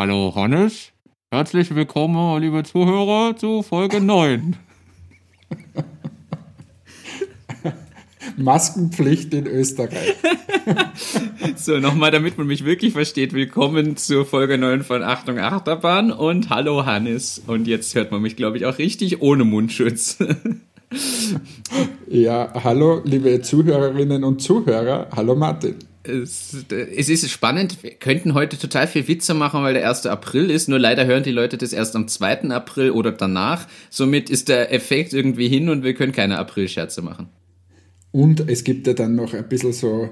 Hallo Hannes, herzlich willkommen, liebe Zuhörer, zu Folge 9. Maskenpflicht in Österreich. so, nochmal, damit man mich wirklich versteht. Willkommen zur Folge 9 von Achtung Achterbahn und hallo Hannes. Und jetzt hört man mich, glaube ich, auch richtig ohne Mundschutz. ja, hallo, liebe Zuhörerinnen und Zuhörer. Hallo Martin. Es, ist spannend, wir könnten heute total viel Witze machen, weil der 1. April ist, nur leider hören die Leute das erst am 2. April oder danach. Somit ist der Effekt irgendwie hin und wir können keine April-Scherze machen. Und es gibt ja dann noch ein bisschen so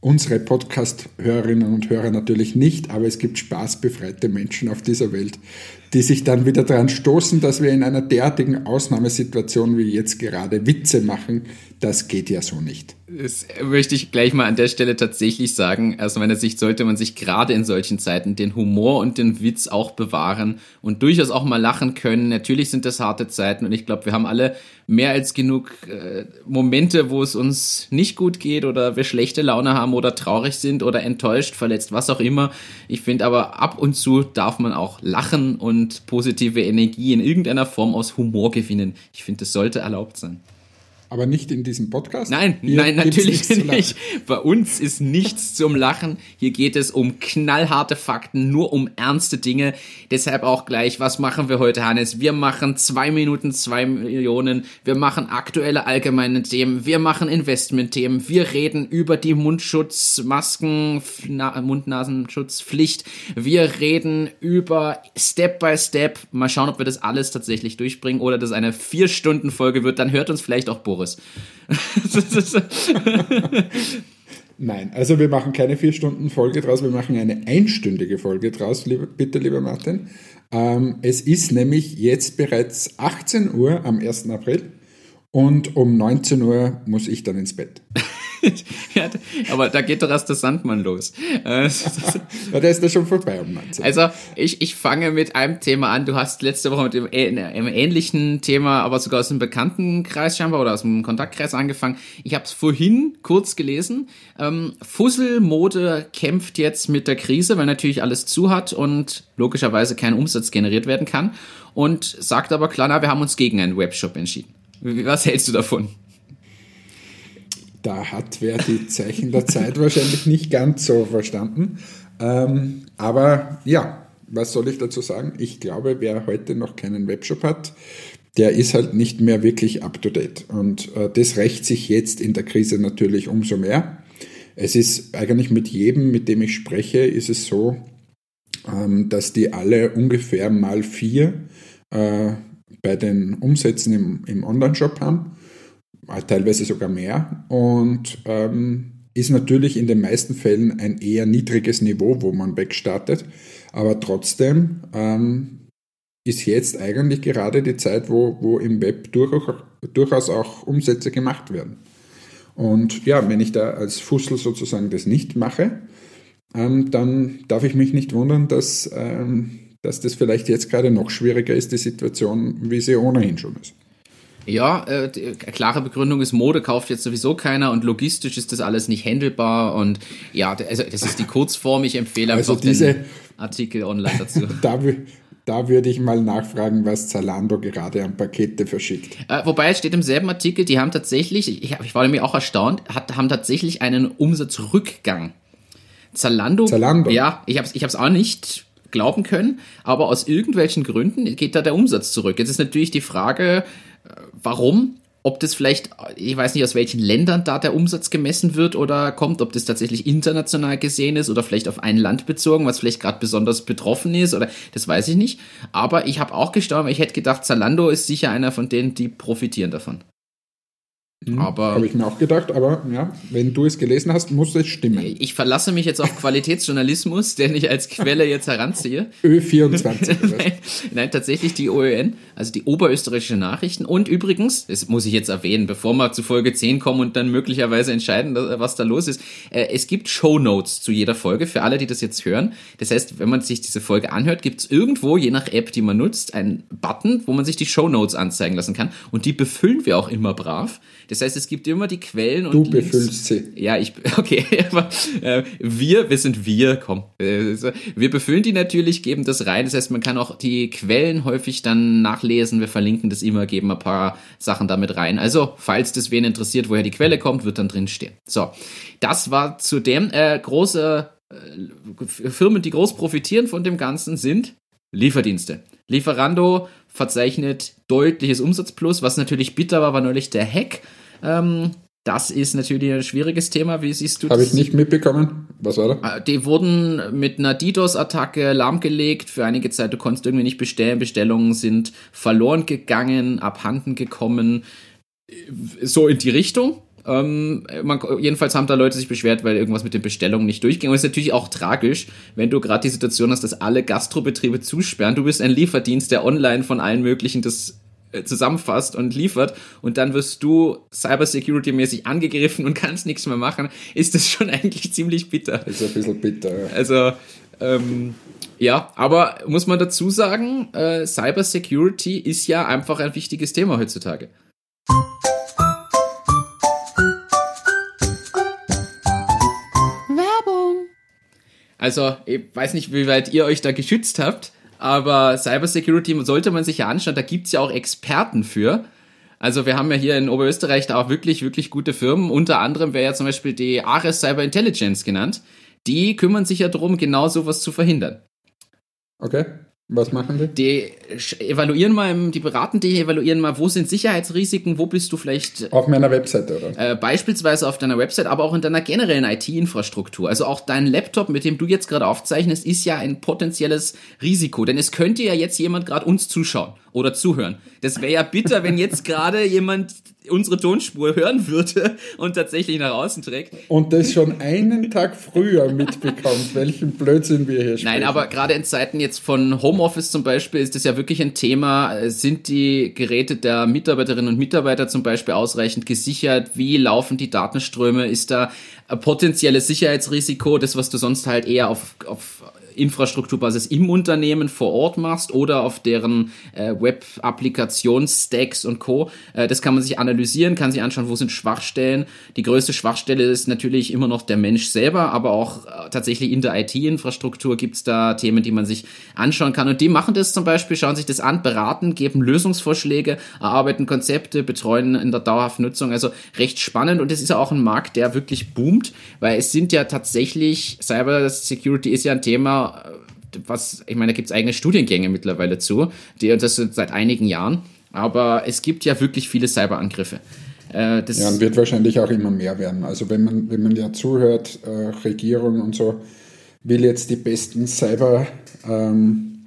unsere Podcast-Hörerinnen und Hörer natürlich nicht, aber es gibt spaßbefreite Menschen auf dieser Welt, die sich dann wieder daran stoßen, dass wir in einer derartigen Ausnahmesituation wie jetzt gerade Witze machen. Das geht ja so nicht. Das möchte ich gleich mal an der Stelle tatsächlich sagen. Aus meiner Sicht sollte man sich gerade in solchen Zeiten den Humor und den Witz auch bewahren und durchaus auch mal lachen können. Natürlich sind das harte Zeiten und ich glaube, wir haben alle mehr als genug äh, Momente, wo es uns nicht gut geht oder wir schlechte Laune haben oder traurig sind oder enttäuscht, verletzt, was auch immer. Ich finde aber ab und zu darf man auch lachen und positive Energie in irgendeiner Form aus Humor gewinnen. Ich finde, das sollte erlaubt sein. Aber nicht in diesem Podcast? Nein, Hier nein, natürlich nicht. Bei uns ist nichts zum Lachen. Hier geht es um knallharte Fakten, nur um ernste Dinge. Deshalb auch gleich, was machen wir heute, Hannes? Wir machen zwei Minuten, zwei Millionen. Wir machen aktuelle allgemeine Themen. Wir machen Investmentthemen. Wir reden über die Mundschutz, Masken, Mund-Nasenschutzpflicht. Wir reden über Step by Step. Mal schauen, ob wir das alles tatsächlich durchbringen oder das eine vier Stunden Folge wird. Dann hört uns vielleicht auch Boris Boris. Nein, also wir machen keine vier Stunden Folge draus, wir machen eine einstündige Folge draus, liebe, bitte lieber Martin. Ähm, es ist nämlich jetzt bereits 18 Uhr am 1. April und um 19 Uhr muss ich dann ins Bett. ja, aber da geht doch erst der Sandmann los. Äh, ja, der ist ja schon vorbei um 19. Also ich, ich fange mit einem Thema an. Du hast letzte Woche mit dem, einem ähnlichen Thema, aber sogar aus dem Bekanntenkreis scheinbar oder aus dem Kontaktkreis angefangen. Ich habe es vorhin kurz gelesen. Ähm, Fusselmode kämpft jetzt mit der Krise, weil natürlich alles zu hat und logischerweise kein Umsatz generiert werden kann. Und sagt aber klar, na, wir haben uns gegen einen Webshop entschieden. Was hältst du davon? Da hat wer die Zeichen der Zeit wahrscheinlich nicht ganz so verstanden. Ähm, aber ja, was soll ich dazu sagen? Ich glaube, wer heute noch keinen Webshop hat, der ist halt nicht mehr wirklich up-to-date. Und äh, das rächt sich jetzt in der Krise natürlich umso mehr. Es ist eigentlich mit jedem, mit dem ich spreche, ist es so, ähm, dass die alle ungefähr mal vier äh, bei den Umsätzen im, im Online-Shop haben teilweise sogar mehr und ähm, ist natürlich in den meisten Fällen ein eher niedriges Niveau, wo man wegstartet, aber trotzdem ähm, ist jetzt eigentlich gerade die Zeit, wo, wo im Web durchaus, durchaus auch Umsätze gemacht werden. Und ja, wenn ich da als Fussel sozusagen das nicht mache, ähm, dann darf ich mich nicht wundern, dass, ähm, dass das vielleicht jetzt gerade noch schwieriger ist, die Situation, wie sie ohnehin schon ist. Ja, äh, klare Begründung ist, Mode kauft jetzt sowieso keiner und logistisch ist das alles nicht handelbar und ja, also das ist die Kurzform. Ich empfehle einfach also diese, den Artikel online dazu. da, da würde ich mal nachfragen, was Zalando gerade an Pakete verschickt. Äh, wobei es steht im selben Artikel, die haben tatsächlich, ich, ich war nämlich auch erstaunt, hat, haben tatsächlich einen Umsatzrückgang. Zalando, Zalando. ja, ich habe es ich hab's auch nicht glauben können, aber aus irgendwelchen Gründen geht da der Umsatz zurück. Jetzt ist natürlich die Frage, warum? Ob das vielleicht, ich weiß nicht, aus welchen Ländern da der Umsatz gemessen wird oder kommt, ob das tatsächlich international gesehen ist oder vielleicht auf ein Land bezogen, was vielleicht gerade besonders betroffen ist oder das weiß ich nicht. Aber ich habe auch gestaunt, ich hätte gedacht, Zalando ist sicher einer von denen, die profitieren davon. Mhm, aber habe ich mir auch gedacht, aber ja, wenn du es gelesen hast, muss es stimmen. Ich verlasse mich jetzt auf Qualitätsjournalismus, den ich als Quelle jetzt heranziehe. Ö24. nein, nein, tatsächlich die OÖN, also die Oberösterreichische Nachrichten. Und übrigens, das muss ich jetzt erwähnen, bevor wir zu Folge 10 kommen und dann möglicherweise entscheiden, was da los ist. Äh, es gibt Show Notes zu jeder Folge für alle, die das jetzt hören. Das heißt, wenn man sich diese Folge anhört, gibt es irgendwo, je nach App, die man nutzt, einen Button, wo man sich die Show Notes anzeigen lassen kann. Und die befüllen wir auch immer brav. Das heißt, es gibt immer die Quellen und Du Links. befüllst sie. Ja, ich, okay, aber äh, wir, wir sind wir, komm. Äh, Wir befüllen die natürlich, geben das rein. Das heißt, man kann auch die Quellen häufig dann nachlesen. Wir verlinken das immer, geben ein paar Sachen damit rein. Also, falls das wen interessiert, woher die Quelle kommt, wird dann drin stehen. So, das war zu dem äh, große äh, Firmen, die groß profitieren von dem Ganzen, sind Lieferdienste. Lieferando verzeichnet deutliches Umsatzplus, was natürlich bitter war, war neulich der Hack. Ähm, das ist natürlich ein schwieriges Thema. Wie siehst du Habe das? ich nicht mitbekommen. Was war da? Äh, Die wurden mit einer DDoS-Attacke lahmgelegt. Für einige Zeit, du konntest irgendwie nicht bestellen. Bestellungen sind verloren gegangen, abhanden gekommen. So in die Richtung. Ähm, man, jedenfalls haben da Leute sich beschwert, weil irgendwas mit den Bestellungen nicht durchging. Und es ist natürlich auch tragisch, wenn du gerade die Situation hast, dass alle Gastrobetriebe zusperren. Du bist ein Lieferdienst, der online von allen möglichen das äh, zusammenfasst und liefert und dann wirst du cybersecurity-mäßig angegriffen und kannst nichts mehr machen, ist das schon eigentlich ziemlich bitter. Ist ein bisschen bitter. Ja. Also, ähm, ja, aber muss man dazu sagen, äh, Cybersecurity ist ja einfach ein wichtiges Thema heutzutage. Werbung. Also, ich weiß nicht, wie weit ihr euch da geschützt habt, aber Cybersecurity sollte man sich ja anschauen, da gibt's ja auch Experten für. Also wir haben ja hier in Oberösterreich da auch wirklich, wirklich gute Firmen. Unter anderem wäre ja zum Beispiel die Ares Cyber Intelligence genannt. Die kümmern sich ja darum, genau sowas zu verhindern. Okay. Was machen die? Die evaluieren mal, die beraten die, evaluieren mal, wo sind Sicherheitsrisiken, wo bist du vielleicht Auf meiner Webseite, oder? äh, beispielsweise auf deiner Website, aber auch in deiner generellen IT-Infrastruktur. Also auch dein Laptop, mit dem du jetzt gerade aufzeichnest, ist ja ein potenzielles Risiko. Denn es könnte ja jetzt jemand gerade uns zuschauen oder zuhören. Das wäre ja bitter, wenn jetzt gerade jemand unsere Tonspur hören würde und tatsächlich nach außen trägt. Und das schon einen Tag früher mitbekommt, welchen Blödsinn wir hier sprechen. Nein, aber gerade in Zeiten jetzt von Homeoffice zum Beispiel ist das ja wirklich ein Thema. Sind die Geräte der Mitarbeiterinnen und Mitarbeiter zum Beispiel ausreichend gesichert? Wie laufen die Datenströme? Ist da ein potenzielles Sicherheitsrisiko, das, was du sonst halt eher auf, auf Infrastrukturbasis im Unternehmen vor Ort machst oder auf deren äh, Web-Applikationsstacks und Co. Äh, das kann man sich analysieren, kann sich anschauen, wo sind Schwachstellen. Die größte Schwachstelle ist natürlich immer noch der Mensch selber, aber auch äh, tatsächlich in der IT-Infrastruktur gibt's da Themen, die man sich anschauen kann. Und die machen das zum Beispiel, schauen sich das an, beraten, geben Lösungsvorschläge, erarbeiten Konzepte, betreuen in der dauerhaften Nutzung. Also recht spannend und es ist ja auch ein Markt, der wirklich boomt, weil es sind ja tatsächlich, Cyber Security ist ja ein Thema, äh, was, ich meine, da gibt's eigene Studiengänge mittlerweile zu, die und das seit einigen Jahren. Aber es gibt ja wirklich viele Cyberangriffe. Äh, Ja, und wird wahrscheinlich auch immer mehr werden. Also wenn man, wenn man ja zuhört, äh, Regierung und so, will jetzt die besten Cyber ähm,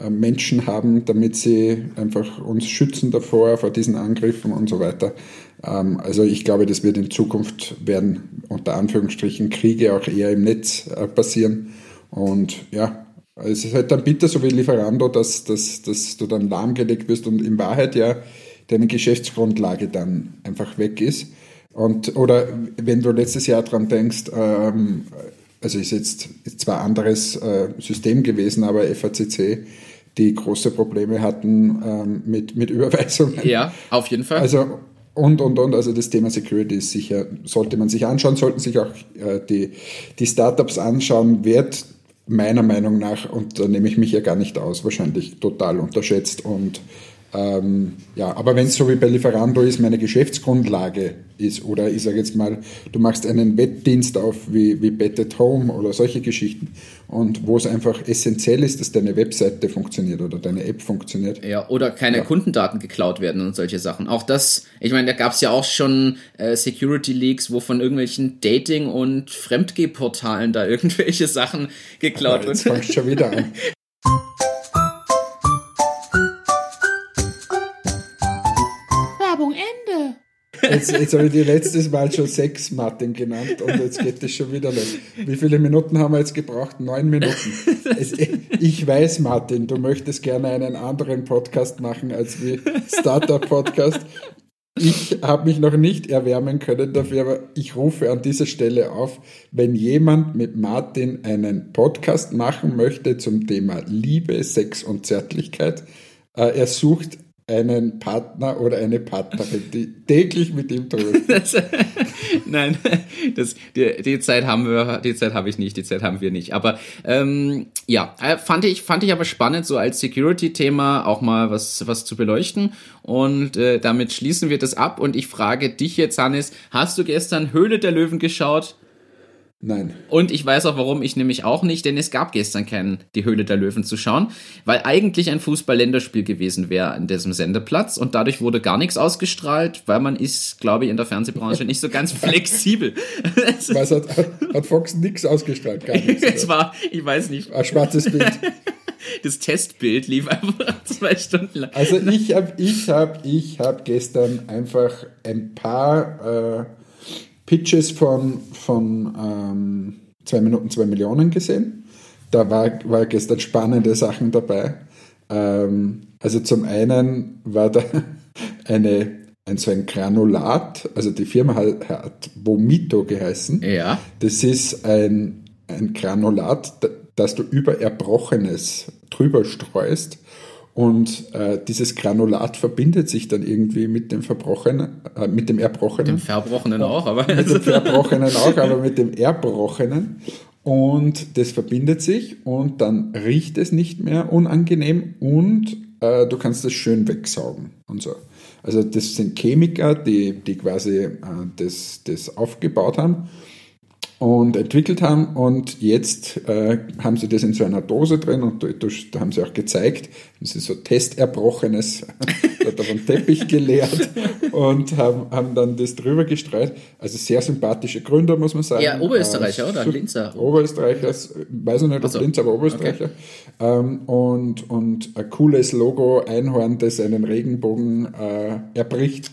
äh, Menschen haben, damit sie einfach uns schützen davor, vor diesen Angriffen und so weiter. Ähm, also ich glaube, das wird in Zukunft werden, unter Anführungsstrichen, Kriege auch eher im Netz äh, passieren. Und ja, es ist halt dann bitter, so wie Lieferando, dass, dass, dass du dann lahmgelegt wirst und in Wahrheit ja deine Geschäftsgrundlage dann einfach weg ist. Und, oder wenn du letztes Jahr dran denkst, ähm, also ist jetzt ist zwar ein anderes äh, System gewesen, aber FACC, die große Probleme hatten ähm, mit, mit Überweisungen. ja, auf jeden Fall. Also und, und, und, also das Thema Security ist sicher, sollte man sich anschauen, sollten sich auch äh, die, die Startups anschauen, wird meiner Meinung nach, und da nehme ich mich ja gar nicht aus, wahrscheinlich total unterschätzt und ähm, ja, aber wenn es so wie bei Lieferando ist, meine Geschäftsgrundlage ist, oder ich sage jetzt mal, du machst einen Wettdienst auf wie, wie Bet at Home oder solche Geschichten und wo es einfach essentiell ist, dass deine Webseite funktioniert oder deine App funktioniert. Ja, oder keine Ja. Kundendaten geklaut werden und solche Sachen. Auch das, ich meine, da gab's ja auch schon äh, Security Leaks, wo von irgendwelchen Dating- und Fremdgeh-Portalen da irgendwelche Sachen geklaut Jetzt wurden. fangst du schon wieder an. Jetzt, jetzt habe ich die letztes Mal schon sechs Martin genannt und jetzt geht es schon wieder los. Wie viele Minuten haben wir jetzt gebraucht? Neun Minuten. Es, ich weiß, Martin, du möchtest gerne einen anderen Podcast machen als wie Startup-Podcast. Ich habe mich noch nicht erwärmen können dafür, aber ich rufe an dieser Stelle auf, wenn jemand mit Martin einen Podcast machen möchte zum Thema Liebe, Sex und Zärtlichkeit, äh, er sucht einen Partner oder eine Partnerin, die täglich mit ihm? Das, nein, das, die, die Zeit haben wir, die Zeit habe ich nicht, die Zeit haben wir nicht. Aber ähm, ja, äh, fand ich, fand ich aber spannend, so als Security-Thema auch mal was, was zu beleuchten. Und äh, damit schließen wir das ab. Und ich frage dich jetzt, Hannes, hast du gestern Höhle der Löwen geschaut? Nein. Und ich weiß auch warum, ich nämlich auch nicht, denn es gab gestern keinen Die Höhle der Löwen zu schauen, weil eigentlich ein Fußball-Länderspiel gewesen wäre an diesem Sendeplatz und dadurch wurde gar nichts ausgestrahlt, weil man ist, glaube ich, in der Fernsehbranche nicht so ganz flexibel. Was hat, hat Fox nichts ausgestrahlt? Gar nichts. es war, ich weiß nicht. Ein schwarzes Bild. Das Testbild lief einfach zwei Stunden lang. Also ich habe ich hab, ich hab gestern einfach ein paar... Äh, Pitches von, von ähm, 2 Minuten 2 Millionen gesehen. Da war, war gestern spannende Sachen dabei. Ähm, also zum einen war da eine, ein, so ein Granulat, also die Firma hat, hat Vomito geheißen. Ja. Das ist ein, ein Granulat, das du über Erbrochenes drüber streust und äh, dieses Granulat verbindet sich dann irgendwie mit dem Verbrochenen, äh, mit dem Erbrochenen. Mit dem Verbrochenen auch, aber. mit dem Verbrochenen auch, aber mit dem Erbrochenen. Und das verbindet sich und dann riecht es nicht mehr unangenehm und äh, du kannst es schön wegsaugen und so. Also das sind Chemiker, die, die quasi äh, das, das aufgebaut haben und entwickelt haben und jetzt äh, haben sie das in so einer Dose drin und da, da haben sie auch gezeigt, haben sie so Testerbrochenes dort auf den Teppich geleert und haben, haben dann das drüber gestreut. Also sehr sympathische Gründer, muss man sagen. Ja, Oberösterreicher, äh, oder? Linzer. Oberösterreicher, weiß ich nicht, ob so. Linz, aber Oberösterreicher. Okay. Ähm, und, und ein cooles Logo, Einhorn, das einen Regenbogen äh, erbricht.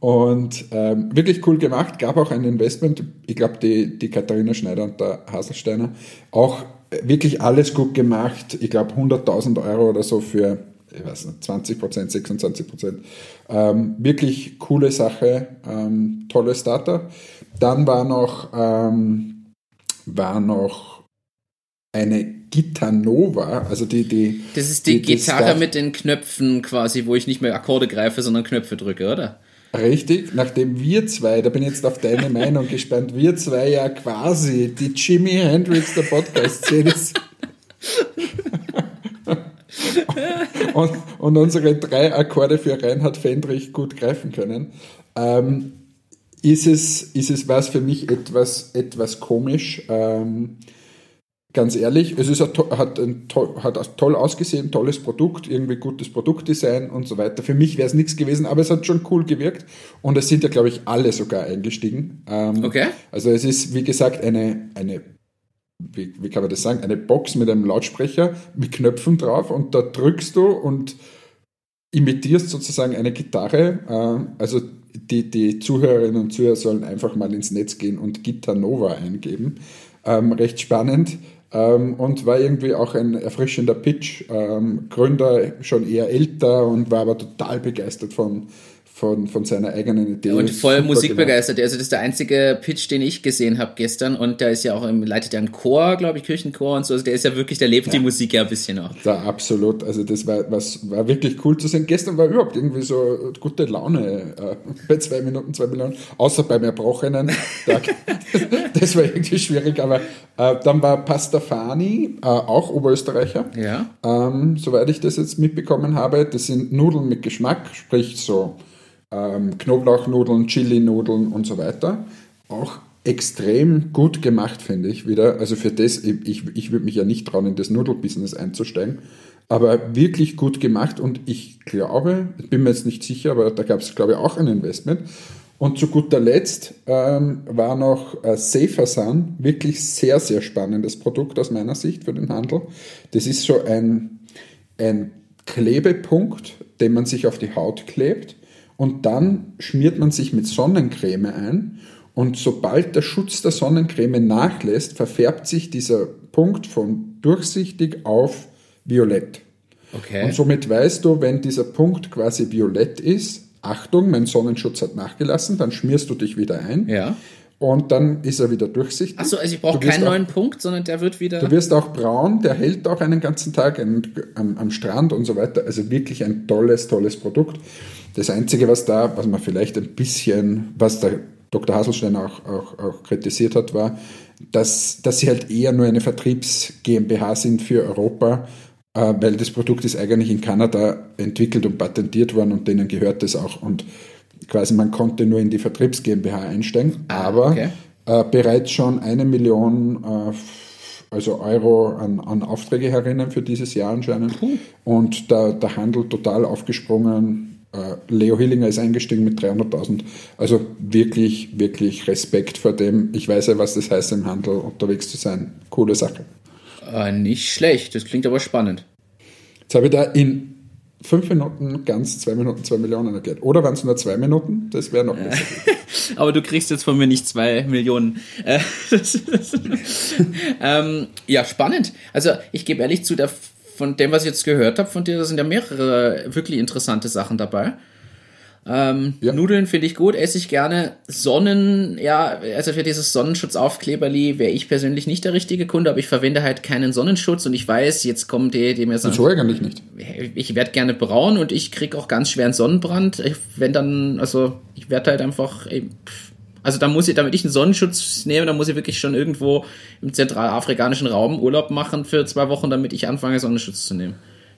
Und ähm, wirklich cool gemacht, gab auch ein Investment, ich glaube die, die Katharina Schneider und der Haselsteiner, auch wirklich alles gut gemacht, ich glaube 100.000 Euro oder so für, ich weiß nicht, 20 Prozent, 26 Prozent. Ähm, wirklich coole Sache, ähm, tolle Starter. Dann war noch, ähm, war noch eine Gitanova, also die, die. Das ist die, die Gitarre die mit den Knöpfen quasi, wo ich nicht mehr Akkorde greife, sondern Knöpfe drücke, oder? Richtig, nachdem wir zwei, da bin ich jetzt auf deine Meinung gespannt, wir zwei ja quasi die Jimi Hendrix der Podcast-Szene und, und, unsere drei Akkorde für Reinhard Fendrich gut greifen können, ähm, ist, es, ist es was für mich etwas, etwas komisch. Ähm, ganz ehrlich, es ist ein, hat, ein, hat toll ausgesehen, tolles Produkt, irgendwie gutes Produktdesign und so weiter. Für mich wäre es nichts gewesen, aber es hat schon cool gewirkt und es sind ja, glaube ich, alle sogar eingestiegen. Ähm, okay. Also es ist, wie gesagt, eine, eine wie, wie kann man das sagen, eine Box mit einem Lautsprecher mit Knöpfen drauf und da drückst du und imitierst sozusagen eine Gitarre. Äh, also die, die Zuhörerinnen und Zuhörer sollen einfach mal ins Netz gehen und Gitarre Nova eingeben. Ähm, recht spannend. Ähm, und war irgendwie auch ein erfrischender Pitch. Ähm, Gründer schon eher älter und war aber total begeistert von, von, von seiner eigenen Idee. Und voll musikbegeistert. Also das ist der einzige Pitch, den ich gesehen habe gestern. Und der ist ja auch, im, leitet ja einen Chor, glaube ich, Kirchenchor und so. Also der ist ja wirklich, der lebt ja. die Musik ja ein bisschen auch. Da absolut. Also das war, was, war wirklich cool zu sehen. Gestern war überhaupt irgendwie so gute Laune äh, bei zwei Minuten, zwei Millionen. Außer beim Erbrochenen. das war irgendwie schwierig. Aber äh, dann war Pastafani, äh, auch Oberösterreicher. Ja. Ähm, soweit ich das jetzt mitbekommen habe, das sind Nudeln mit Geschmack, sprich so ähm, Knoblauchnudeln, Chili-Nudeln und so weiter. Auch extrem gut gemacht, finde ich wieder. Also für das, ich, ich würde mich ja nicht trauen, in das Nudelbusiness einzusteigen. Aber wirklich gut gemacht und ich glaube, ich bin mir jetzt nicht sicher, aber da gab es, glaube ich, auch ein Investment. Und zu guter Letzt ähm, war noch äh, Safer Sun, wirklich sehr, sehr spannendes Produkt aus meiner Sicht für den Handel. Das ist so ein, ein Klebepunkt, den man sich auf die Haut klebt und dann schmiert man sich mit Sonnencreme ein und sobald der Schutz der Sonnencreme nachlässt, verfärbt sich dieser Punkt von durchsichtig auf violett. Okay. Und somit weißt du, wenn dieser Punkt quasi violett ist, Achtung, mein Sonnenschutz hat nachgelassen, dann schmierst du dich wieder ein. Ja. und dann ist er wieder durchsichtig. Achso, also ich brauche keinen neuen Punkt, sondern der wird wieder. Du wirst auch braun, der hält auch einen ganzen Tag am, am Strand und so weiter. Also wirklich ein tolles, tolles Produkt. Das Einzige, was da, was man vielleicht ein bisschen, was der Dr. Haselstein auch, auch, auch kritisiert hat, war, dass, dass sie halt eher nur eine Vertriebs-GmbH sind für Europa, äh, weil das Produkt ist eigentlich in Kanada entwickelt und patentiert worden und denen gehört es auch. Und quasi man konnte nur in die Vertriebs GmbH einsteigen, ah, aber okay. äh, bereits schon eine Million äh, also Euro an, an, Aufträge herinnen für dieses Jahr anscheinend. Cool. Und der, der Handel total aufgesprungen. Äh, Leo Hillinger ist eingestiegen mit 300.000. Also wirklich, wirklich Respekt vor dem. Ich weiß ja, was das heißt, im Handel unterwegs zu sein. Coole Sache. Äh, nicht schlecht, das klingt aber spannend. Jetzt habe ich da in fünf Minuten ganz zwei Minuten zwei Millionen erklärt. Oder waren es nur zwei Minuten? Das wäre noch besser. Aber du kriegst jetzt von mir nicht zwei Millionen. Äh, ähm, ja, spannend. Also ich gebe ehrlich zu, der, von dem, was ich jetzt gehört habe von dir, da sind ja mehrere wirklich interessante Sachen dabei. Ähm, ja. Nudeln finde ich gut, esse ich gerne. Sonnen, ja, also für dieses Sonnenschutzaufkleberli wäre ich persönlich nicht der richtige Kunde, aber ich verwende halt keinen Sonnenschutz und ich weiß, jetzt kommen die, die mir sagen. So eigentlich nicht. Ich werde gerne braun und ich kriege auch ganz schweren Sonnenbrand. Wenn dann, also ich werde halt einfach. Also da muss ich, damit ich einen Sonnenschutz nehme, da muss ich wirklich schon irgendwo im zentralafrikanischen Raum Urlaub machen für zwei Wochen, damit ich anfange, Sonnenschutz zu nehmen.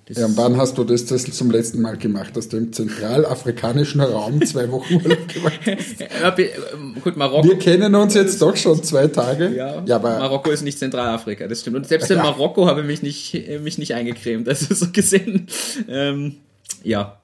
Das ja, und wann hast du das, das zum letzten Mal gemacht, dass du im zentralafrikanischen Raum zwei Wochen Urlaub gemacht hast? Gut, Marokko. Wir kennen uns jetzt doch schon zwei Tage. Ja, ja aber Marokko ist nicht Zentralafrika, das stimmt. Und selbst in Marokko habe ich mich nicht, mich nicht eingecremt. Also so gesehen, ähm, ja,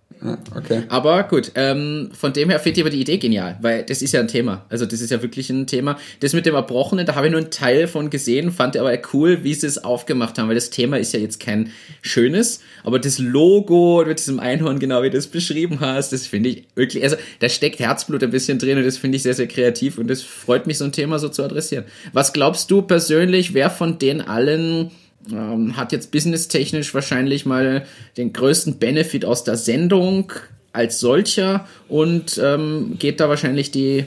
okay. Aber gut, ähm, von dem her finde ich aber die Idee genial, weil das ist ja ein Thema. Also das ist ja wirklich ein Thema. Das mit dem Erbrochenen, da habe ich nur einen Teil von gesehen, fand aber cool, wie sie es aufgemacht haben, weil das Thema ist ja jetzt kein schönes, aber das Logo mit diesem Einhorn, genau wie du es beschrieben hast, das finde ich wirklich, also da steckt Herzblut ein bisschen drin und das finde ich sehr, sehr kreativ und das freut mich, so ein Thema so zu adressieren. Was glaubst du persönlich, wer von den allen ähm, hat jetzt businesstechnisch wahrscheinlich mal den größten Benefit aus der Sendung als solcher und ähm, geht da wahrscheinlich die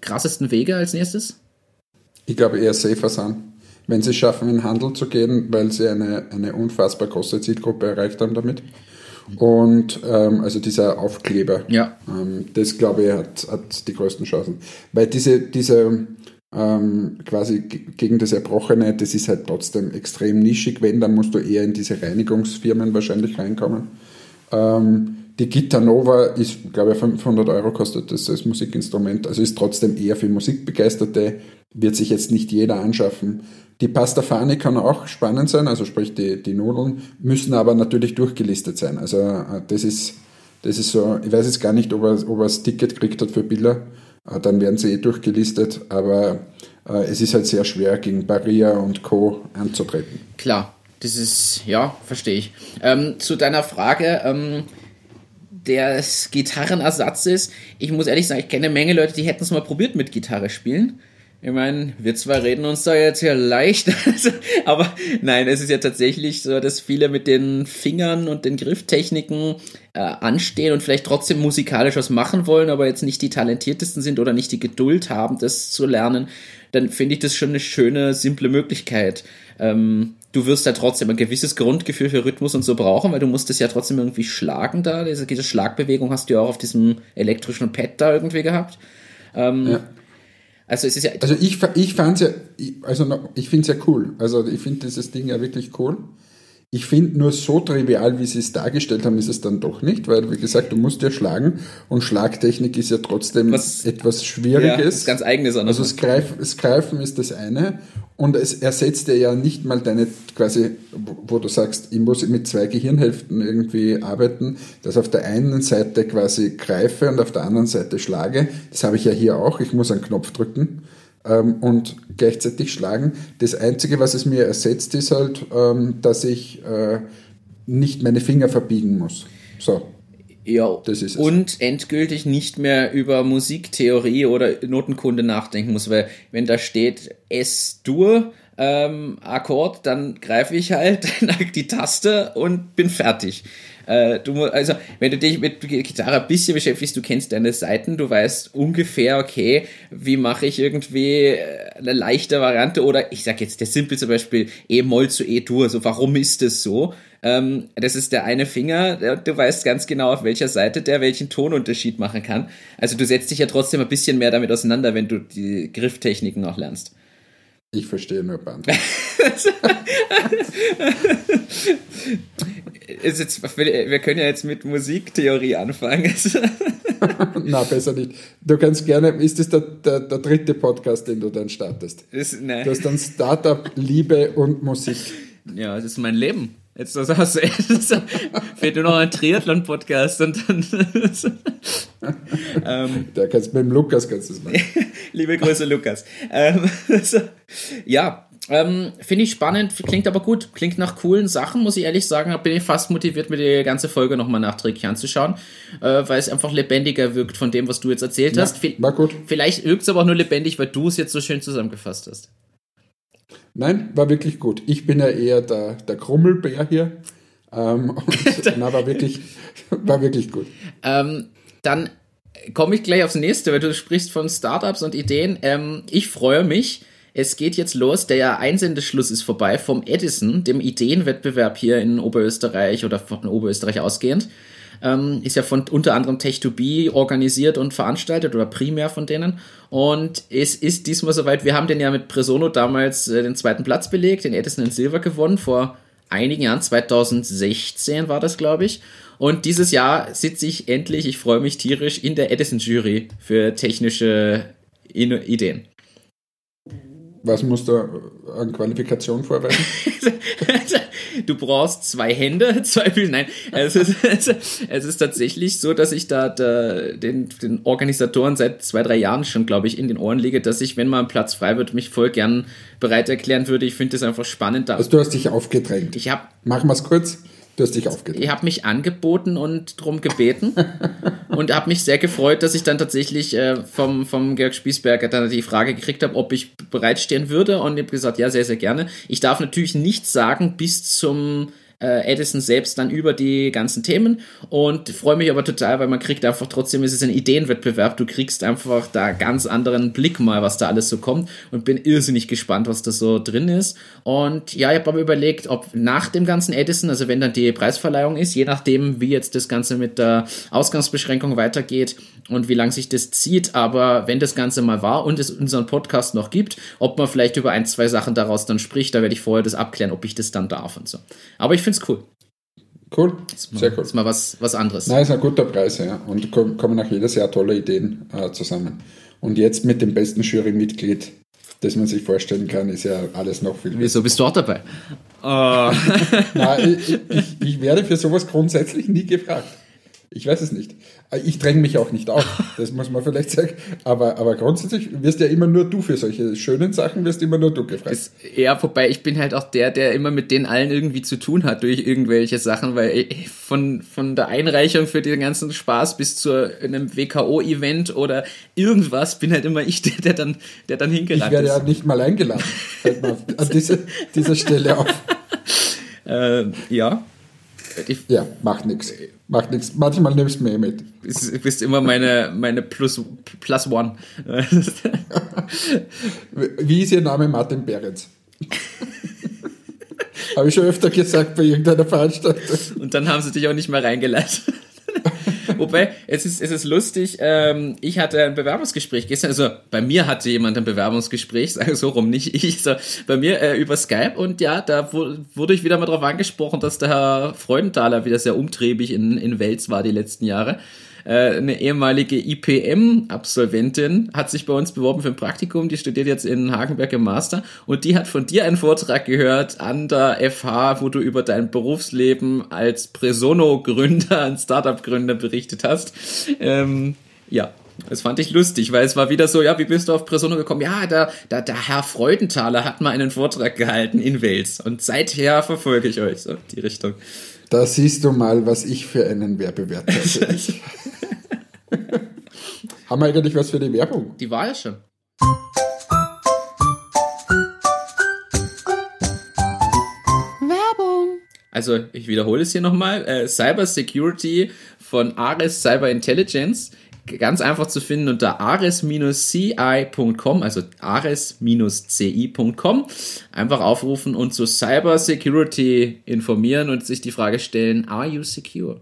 krassesten Wege als nächstes? Ich glaube eher safer sind. Wenn sie es schaffen, in den Handel zu gehen, weil sie eine, eine unfassbar große Zielgruppe erreicht haben damit. Und ähm, also dieser Aufkleber, ja. ähm, das glaube ich hat, hat die größten Chancen. Weil diese, diese ähm, quasi gegen das Erbrochene, das ist halt trotzdem extrem nischig. Wenn, dann musst du eher in diese Reinigungsfirmen wahrscheinlich reinkommen. Ähm, die Gitarre Nova ist, glaube ich, 500 Euro kostet das als Musikinstrument, also ist trotzdem eher für Musikbegeisterte, wird sich jetzt nicht jeder anschaffen. Die Pastafani kann auch spannend sein, also sprich die, die Nudeln, müssen aber natürlich durchgelistet sein. Also äh, das ist, das ist so, ich weiß jetzt gar nicht, ob er, ob er das Ticket gekriegt hat für äh, dann werden sie eh durchgelistet, aber äh, es ist halt sehr schwer, gegen Barrier und Co. anzutreten. Klar, das ist, ja, verstehe ich. Ähm, zu deiner Frage, ähm, des Gitarrenersatzes, ich muss ehrlich sagen, ich kenne eine Menge Leute, die hätten es mal probiert mit Gitarre spielen. Ich meine, wir zwei reden uns da jetzt ja leicht, aber nein, es ist ja tatsächlich so, dass viele mit den Fingern und den Grifftechniken äh, anstehen und vielleicht trotzdem musikalisch was machen wollen, aber jetzt nicht die talentiertesten sind oder nicht die Geduld haben, das zu lernen, dann finde ich das schon eine schöne, simple Möglichkeit. Ähm, du wirst ja trotzdem ein gewisses Grundgefühl für Rhythmus und so brauchen, weil du musst es ja trotzdem irgendwie schlagen da. Diese, diese Schlagbewegung hast du ja auch auf diesem elektrischen Pad da irgendwie gehabt. Ähm, ja. Also es ist ja. Also ich, ich fand ja, also ich finde es ja cool. Also ich finde dieses Ding ja wirklich cool. Ich finde nur so trivial, wie sie es dargestellt haben, ist es dann doch nicht, weil wie gesagt, du musst ja schlagen und Schlagtechnik ist ja trotzdem Was, etwas Schwieriges. Ja, ganz eigenes. Also das, Greif, das Greifen ist das eine und es ersetzt dir ja nicht mal deine quasi, wo du sagst, ich muss mit zwei Gehirnhälften irgendwie arbeiten, dass auf der einen Seite quasi greife und auf der anderen Seite schlage. Das habe ich ja hier auch. Ich muss einen Knopf drücken ähm, und gleichzeitig schlagen. Das Einzige, was es mir ersetzt, ist halt, ähm, dass ich äh, nicht meine Finger verbiegen muss. So. Ja, das ist es. und endgültig nicht mehr über Musiktheorie oder Notenkunde nachdenken muss, weil wenn da steht S-Dur, ähm, Akkord, dann greife ich halt die Taste und bin fertig. Äh, du, also, wenn du dich mit Gitarre ein bisschen beschäftigst, du kennst deine Seiten, du weißt ungefähr, okay, wie mache ich irgendwie äh, eine leichte Variante oder ich sag jetzt der simpel zum Beispiel E-Moll zu E-Dur, also warum ist das so? Ähm, das ist der eine Finger, du weißt ganz genau, auf welcher Seite der welchen Tonunterschied machen kann. Also du setzt dich ja trotzdem ein bisschen mehr damit auseinander, wenn du die Grifftechniken auch lernst. Ich verstehe nur Band. ist jetzt, wir können ja jetzt mit Musiktheorie anfangen. Na, besser nicht. Du kannst gerne, ist das der, der, der dritte Podcast, den du dann startest? Das, nein. Du hast dann Startup, Liebe und Musik. Ja, das ist mein Leben. Jetzt das hast du, jetzt fehlt nur noch ein Triathlon-Podcast und dann. ähm, da kannst mit dem Lukas kannst du es machen. Liebe Grüße, Lukas. Ähm, also, ja, ähm, Finde ich spannend, klingt aber gut, klingt nach coolen Sachen, muss ich ehrlich sagen. Bin ich fast motiviert, mir die ganze Folge nochmal nachträglich anzuschauen, äh, weil es einfach lebendiger wirkt von dem, was du jetzt erzählt Ja, hast. War gut. Vielleicht wirkt es aber auch nur lebendig, weil du es jetzt so schön zusammengefasst hast. Nein, war wirklich gut. Ich bin ja eher der, der Krummelbär hier. Ähm, und, na, war wirklich, war wirklich gut. Ähm, dann komme ich gleich aufs nächste, weil du sprichst von Startups und Ideen. Ähm, ich freue mich. Es geht jetzt los. Der Einsendeschluss ist vorbei vom Edison, dem Ideenwettbewerb hier in Oberösterreich oder von Oberösterreich ausgehend. Ähm, ist ja von unter anderem Tech2B organisiert und veranstaltet oder primär von denen. Und es ist diesmal soweit, wir haben den ja mit Presono damals äh, den zweiten Platz belegt, den Edison in Silver gewonnen vor einigen Jahren, 2016 war das, glaube ich. Und dieses Jahr sitze ich endlich, ich freue mich tierisch, in der Edison-Jury für technische Ideen. Was musst du an Qualifikation vorweisen? du brauchst zwei Hände, zwei Füße. Nein, es ist, es ist tatsächlich so, dass ich da, da den, den Organisatoren seit zwei, drei Jahren schon, glaube ich, in den Ohren liege, dass ich, wenn mal ein Platz frei wird, mich voll gern bereit erklären würde. Ich finde das einfach spannend. Da Also du hast dich aufgedrängt. ich habe Machen wir es kurz. Du hast dich aufgedrängt. ich habe mich angeboten und drum gebeten und habe mich sehr gefreut, dass ich dann tatsächlich äh, vom, vom Georg Spießberger dann die Frage gekriegt habe, ob ich bereitstehen würde und ich habe gesagt, ja, sehr, sehr gerne. Ich darf natürlich nichts sagen bis zum äh, Edison selbst dann über die ganzen Themen. Und freue mich aber total, weil man kriegt einfach trotzdem, es ist ein Ideenwettbewerb, du kriegst einfach da ganz anderen Blick mal, was da alles so kommt. Und bin irrsinnig gespannt, was da so drin ist. Und ja, ich habe aber überlegt, ob nach dem ganzen Edison, also wenn dann die Preisverleihung ist, je nachdem, wie jetzt das Ganze mit der Ausgangsbeschränkung weitergeht und wie lang sich das zieht, aber wenn das Ganze mal war und es unseren Podcast noch gibt, ob man vielleicht über ein, zwei Sachen daraus dann spricht, da werde ich vorher das abklären, ob ich das dann darf und so. Aber ich finde es cool. Cool. Ist mal, Sehr cool. ist mal was, was anderes. Nein, ist ein guter Preis, ja. Und kom- kommen auch jedes Jahr tolle Ideen äh, zusammen. Und jetzt mit dem besten Jurymitglied, das man sich vorstellen kann, ist ja alles noch viel besser. Wieso bist du auch dabei? Oh. Nein, ich, ich, ich werde für sowas grundsätzlich nie gefragt. Ich weiß es nicht. Äh, Ich dränge mich auch nicht auf, das muss man vielleicht sagen. Aber, aber grundsätzlich wirst ja immer nur du für solche schönen Sachen, wirst immer nur du gefragt. Ist, ja, wobei ich bin halt auch der, der immer mit denen allen irgendwie zu tun hat durch irgendwelche Sachen, weil ich- von, von der Einreichung für den ganzen Spaß bis zu einem WKO-Event oder irgendwas bin halt immer ich, der, der dann, der dann Ich hingerannt werde ist. ja nicht mal eingeladen. Fällt mir an diese, dieser Stelle auf. Äh, ja. Ich Ja, macht nichts. Macht nichts. Manchmal nimmst du mir mit. bist, bist immer meine, meine Plus, Plus One. Wie ist Ihr Name? Martin Behrens. Habe ich schon öfter gesagt bei irgendeiner Veranstaltung. Und dann haben sie dich auch nicht mehr reingelassen. Wobei, es ist, es ist lustig, ähm, ich hatte ein Bewerbungsgespräch gestern, also bei mir hatte jemand ein Bewerbungsgespräch, sage so rum, nicht ich, so, bei mir äh, über Skype und ja, da wu- wurde ich wieder mal darauf angesprochen, dass der Herr Freudenthaler wieder sehr umtriebig in, in Wels war die letzten Jahre. Äh, eine ehemalige IPM-Absolventin hat sich bei uns beworben für ein Praktikum, die studiert jetzt in Hagenberg im Master und die hat von dir einen Vortrag gehört an der FH, wo du über dein Berufsleben als Presono-Gründer, ein Startup-Gründer berichtet hast. Ähm, ja, das fand ich lustig, weil es war wieder so, ja, wie bist du auf Presono gekommen? Ja, da, da, der Herr Freudenthaler hat mal einen Vortrag gehalten in Wels und seither verfolge ich euch, so die Richtung. Da siehst du mal, was ich für einen Werbewert habe. Haben wir eigentlich was für die Werbung? Die war ja schon. Werbung. Also, ich wiederhole es hier nochmal. Äh, Cyber Security von Ares Cyber Intelligence Ganz einfach zu finden unter ares-ci.com, also ares-ci.com. Einfach aufrufen und zu Cyber Security informieren und sich die Frage stellen, are you secure?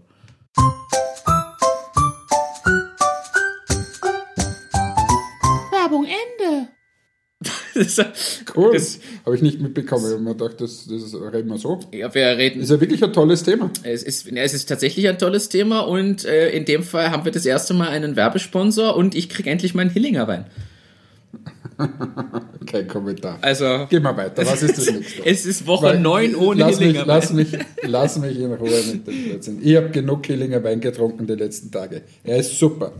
Cool. Das- Habe ich nicht mitbekommen. Ich habe mir gedacht, das, das reden wir so. Ja, wir reden Ist ja wirklich ein tolles Thema. Es ist, es ist tatsächlich ein tolles Thema und äh, in dem Fall haben wir das erste Mal einen Werbesponsor und ich krieg endlich meinen Hillinger Wein. Kein Kommentar. Also Gehen wir weiter. Was ist das nächste? es ist Woche Weil- 9 ohne lass mich, Hillinger lass Wein. mich, lass mich in Ruhe mit dem Blödsinn. Ich habe genug Hillinger Wein getrunken die letzten Tage. Er ist super.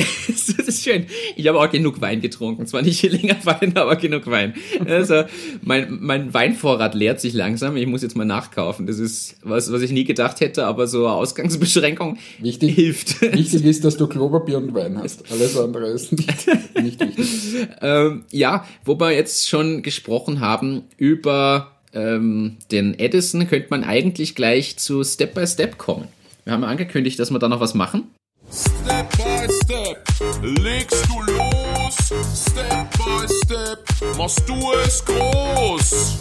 das ist schön. Ich habe auch genug Wein getrunken. Zwar nicht Hillinger Wein, aber genug Wein. Also mein, mein Weinvorrat leert sich langsam. Ich muss jetzt mal nachkaufen. Das ist was, was ich nie gedacht hätte, aber so eine Ausgangsbeschränkung Wichtig, hilft. wichtig ist, dass du Klopapier und Wein hast. Alles andere ist nicht, nicht wichtig. Ähm, ja, wo wir jetzt schon gesprochen haben über ähm, den Edison, könnte man eigentlich gleich zu Step by Step kommen. Wir haben ja angekündigt, dass wir da noch was machen. Step by step legst du los. Step by step machst du es groß.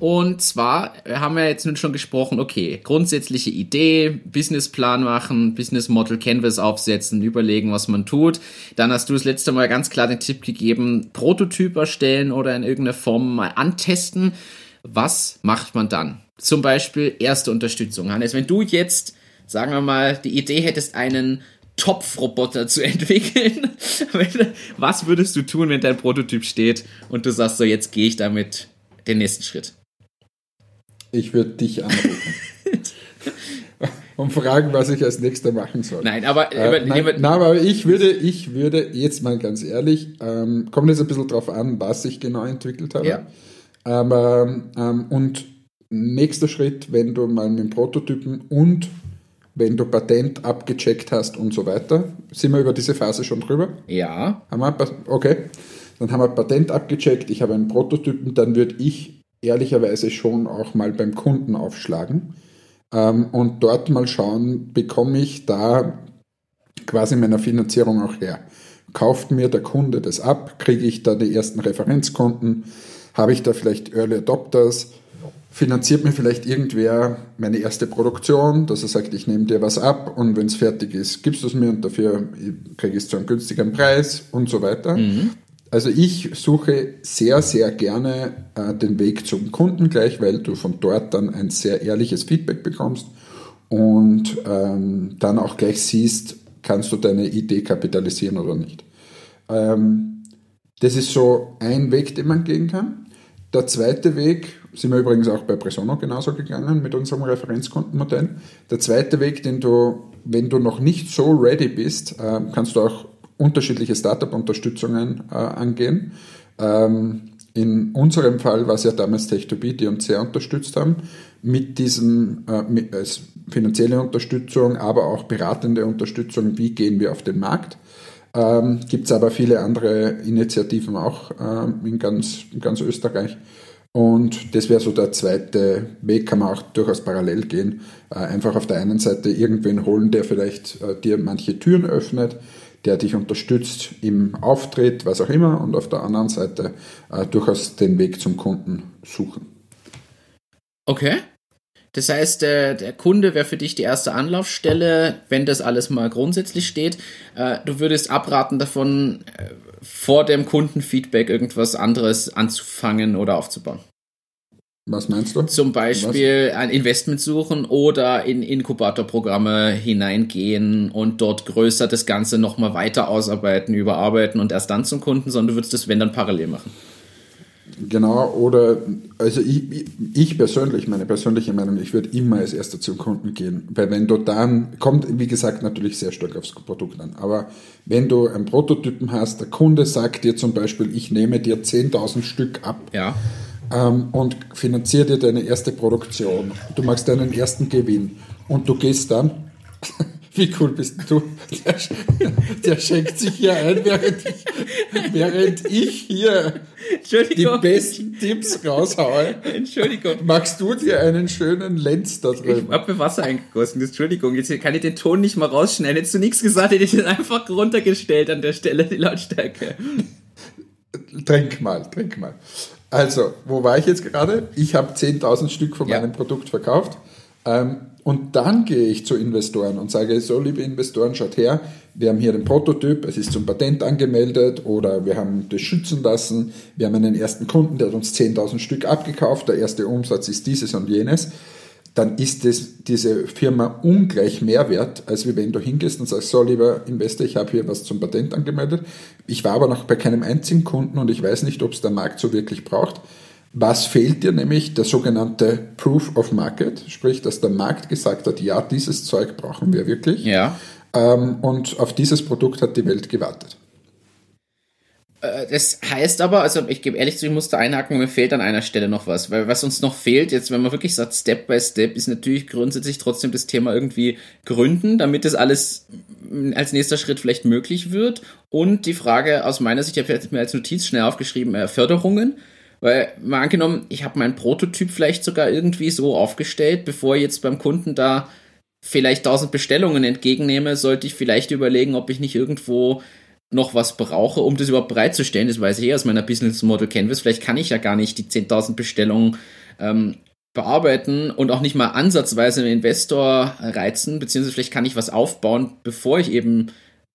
Und zwar haben wir jetzt nun schon gesprochen, okay, grundsätzliche Idee, Businessplan machen, Business Model Canvas aufsetzen, überlegen, was man tut. Dann hast du das letzte Mal ganz klar den Tipp gegeben, Prototyp erstellen oder in irgendeiner Form mal antesten. Was macht man dann? Zum Beispiel erste Unterstützung. Hannes, wenn du jetzt, sagen wir mal, die Idee hättest, einen Topfroboter zu entwickeln, was würdest du tun, wenn dein Prototyp steht und du sagst so, jetzt gehe ich damit den nächsten Schritt? Ich würde dich anrufen. und fragen, was ich als nächster machen soll. Nein, aber, Äh, nein, nein, aber ich würde, ich würde jetzt mal ganz ehrlich, ähm, kommt jetzt ein bisschen drauf an, was ich genau entwickelt habe. Ja. Aber, ähm, und nächster Schritt, wenn du mal mit dem Prototypen und wenn du Patent abgecheckt hast und so weiter, sind wir über diese Phase schon drüber? ja, Haben wir, okay, dann haben wir Patent abgecheckt, ich habe einen Prototypen, dann würde ich ehrlicherweise schon auch mal beim Kunden aufschlagen. Ähm, und dort mal schauen, bekomme ich da quasi meine Finanzierung auch her. Kauft mir der Kunde das ab, kriege ich da die ersten Referenzkunden, habe ich da vielleicht Early Adopters, finanziert mir vielleicht irgendwer meine erste Produktion, dass er sagt, ich nehme dir was ab und wenn es fertig ist, gibst du es mir und dafür kriege ich es zu einem günstigeren Preis und so weiter. Also ich suche sehr, sehr gerne äh, den Weg zum Kunden gleich, weil du von dort dann ein sehr ehrliches Feedback bekommst und ähm, dann auch gleich siehst, kannst du deine Idee kapitalisieren oder nicht. Ähm, das ist so ein Weg, den man gehen kann. Der zweite Weg, sind wir übrigens auch bei Presono genauso gegangen mit unserem Referenzkundenmodell. Der zweite Weg, den du, wenn du noch nicht so ready bist, äh, kannst du auch unterschiedliche Startup-Unterstützungen äh, angehen. Ähm, in unserem Fall war es ja damals Tech2B, die uns sehr unterstützt haben, mit diesem äh, mit, als finanzielle Unterstützung, aber auch beratende Unterstützung, wie gehen wir auf den Markt. Ähm, Gibt es aber viele andere Initiativen auch ähm, in, ganz, in ganz Österreich. Und das wäre so der zweite Weg, kann man auch durchaus parallel gehen. Äh, einfach auf der einen Seite irgendwen holen, der vielleicht äh, dir manche Türen öffnet, der dich unterstützt im Auftritt, was auch immer, und auf der anderen Seite äh, durchaus den Weg zum Kunden suchen. okay. Das heißt, der, Kunde wäre für dich die erste Anlaufstelle, wenn das alles mal grundsätzlich steht. Du würdest abraten davon, vor dem Kundenfeedback irgendwas anderes anzufangen oder aufzubauen. Was meinst du? Zum Beispiel ein Investment suchen oder in Inkubatorprogramme hineingehen und dort größer das Ganze nochmal weiter ausarbeiten, überarbeiten und erst dann zum Kunden, sondern du würdest das, wenn dann parallel machen. Genau, oder also ich, ich- ich persönlich, meine persönliche Meinung, ich würde immer als erster zum Kunden gehen. Weil wenn du dann, kommt wie gesagt natürlich sehr stark aufs Produkt an, aber wenn du einen Prototypen hast, der Kunde sagt dir zum Beispiel, ich nehme dir 10.000 Stück ab Ja. ähm, und finanziere dir deine erste Produktion, du machst deinen ersten Gewinn und du gehst dann, wie cool bist du, der, der schenkt sich hier ein, während ich, während ich hier die besten Tipps raushaue, Entschuldigung. machst du dir einen schönen Lenz da Ich drüben. hab mir Wasser eingegossen, Entschuldigung. Jetzt kann ich den Ton nicht mal rausschneiden. Hättest du nichts gesagt, hätte ich den einfach runtergestellt an der Stelle, die Lautstärke. Trink mal, trink mal. Also, wo war ich jetzt gerade? Ich habe 10.000 Stück von Ja. meinem Produkt verkauft. Ähm, und dann gehe ich zu Investoren und sage, so liebe Investoren, schaut her, wir haben hier den Prototyp, es ist zum Patent angemeldet oder wir haben das schützen lassen, wir haben einen ersten Kunden, der hat uns 10.000 Stück abgekauft, der erste Umsatz ist dieses und jenes. Dann ist das, diese Firma ungleich mehr wert, als wenn du hingehst und sagst, so lieber Investor, ich habe hier was zum Patent angemeldet. Ich war aber noch bei keinem einzigen Kunden und ich weiß nicht, ob es der Markt so wirklich braucht. Was fehlt dir nämlich? Der sogenannte Proof of Market, sprich, dass der Markt gesagt hat, ja, dieses Zeug brauchen wir wirklich. Ja. Ähm, und auf dieses Produkt hat die Welt gewartet. Äh, Das heißt aber, also ich gebe ehrlich zu, ich musste einhaken, mir fehlt an einer Stelle noch was. Weil was uns noch fehlt, jetzt wenn man wirklich sagt, Step by Step, ist natürlich grundsätzlich trotzdem das Thema irgendwie gründen, damit das alles als nächster Schritt vielleicht möglich wird. Und die Frage aus meiner Sicht, ich habe jetzt mir als Notiz schnell aufgeschrieben, äh, Förderungen. Weil, mal angenommen, ich habe meinen Prototyp vielleicht sogar irgendwie so aufgestellt, bevor ich jetzt beim Kunden da vielleicht 1000 Bestellungen entgegennehme, sollte ich vielleicht überlegen, ob ich nicht irgendwo noch was brauche, um das überhaupt bereitzustellen. Das weiß ich eh aus meiner Business Model Canvas. Vielleicht kann ich ja gar nicht die 10.000 Bestellungen ähm, bearbeiten und auch nicht mal ansatzweise einen Investor reizen, beziehungsweise vielleicht kann ich was aufbauen, bevor ich eben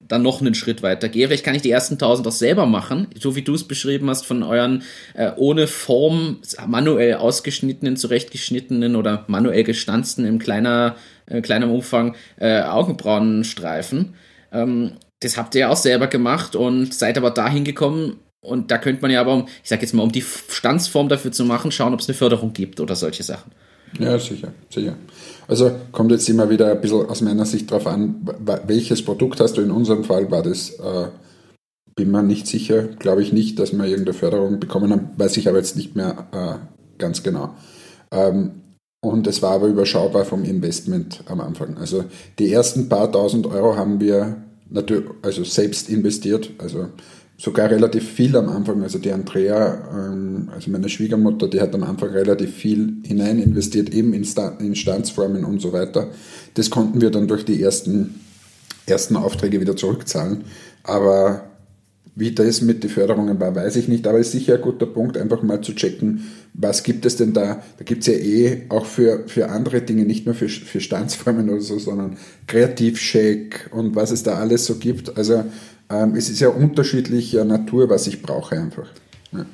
dann noch einen Schritt weiter gehe. Vielleicht kann ich die ersten 1000 auch selber machen, so wie du es beschrieben hast, von euren äh, ohne Form manuell ausgeschnittenen, zurechtgeschnittenen oder manuell gestanzten im kleiner, äh, kleinem Umfang äh, Augenbrauenstreifen. Ähm, das habt ihr ja auch selber gemacht und seid aber dahin gekommen. Und da könnte man ja aber, um, ich sag jetzt mal, um die Stanzform dafür zu machen, schauen, ob es eine Förderung gibt oder solche Sachen. Ja, sicher, sicher. Also kommt jetzt immer wieder ein bisschen aus meiner Sicht drauf an, welches Produkt hast du. In unserem Fall war das, äh, bin mir nicht sicher, glaube ich nicht, dass wir irgendeine Förderung bekommen haben, weiß ich aber jetzt nicht mehr äh, ganz genau. Ähm, und es war aber überschaubar vom Investment am Anfang. Also die ersten paar tausend Euro haben wir natürlich, also selbst investiert, also sogar relativ viel am Anfang. Also die Andrea, ähm, also meine Schwiegermutter, die hat am Anfang relativ viel hinein investiert, eben in, Sta und so weiter. Das konnten wir dann durch die ersten, ersten Aufträge wieder zurückzahlen. Aber wie das mit den Förderungen war, weiß ich nicht, aber ist sicher ein guter Punkt, einfach mal zu checken, was gibt es denn da? Da gibt es ja eh auch für, für andere Dinge, nicht nur für, für Standsformen oder so, sondern Kreativcheck und was es da alles so gibt. Also es ist ja unterschiedlicher Natur, was ich brauche einfach. Ja.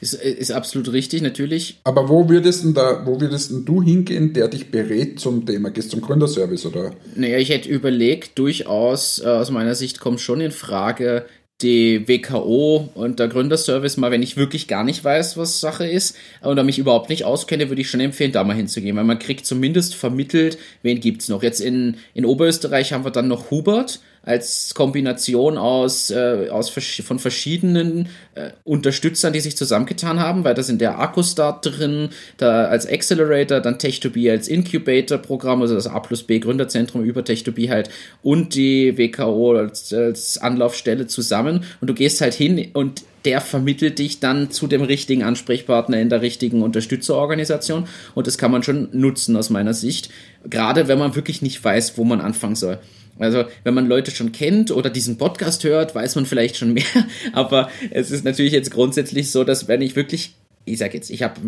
Ist, ist absolut richtig, natürlich. Aber wo würdest denn da, wo würdest denn du hingehen, der dich berät zum Thema? Gehst zum Gründerservice oder? Naja, ich hätte überlegt, durchaus äh, aus meiner Sicht kommt schon in Frage, die WKO und der Gründerservice mal, wenn ich wirklich gar nicht weiß, was Sache ist oder mich überhaupt nicht auskenne, würde ich schon empfehlen, da mal hinzugehen, weil man kriegt zumindest vermittelt, wen gibt's noch. Jetzt in, in Oberösterreich haben wir dann noch Hubert als Kombination aus, äh, aus von verschiedenen äh, Unterstützern, die sich zusammengetan haben, weil da sind der Akkustart drin, da als Accelerator, dann Tech2B als Incubator-Programm, also das A plus B Gründerzentrum über Tech2B halt und die WKO als, als Anlaufstelle zusammen und du gehst halt hin und der vermittelt dich dann zu dem richtigen Ansprechpartner in der richtigen Unterstützerorganisation und das kann man schon nutzen aus meiner Sicht, gerade wenn man wirklich nicht weiß, wo man anfangen soll. Also, wenn man Leute schon kennt oder diesen Podcast hört, weiß man vielleicht schon mehr. Aber es ist natürlich jetzt grundsätzlich so, dass wenn ich wirklich, ich sag jetzt, ich hab,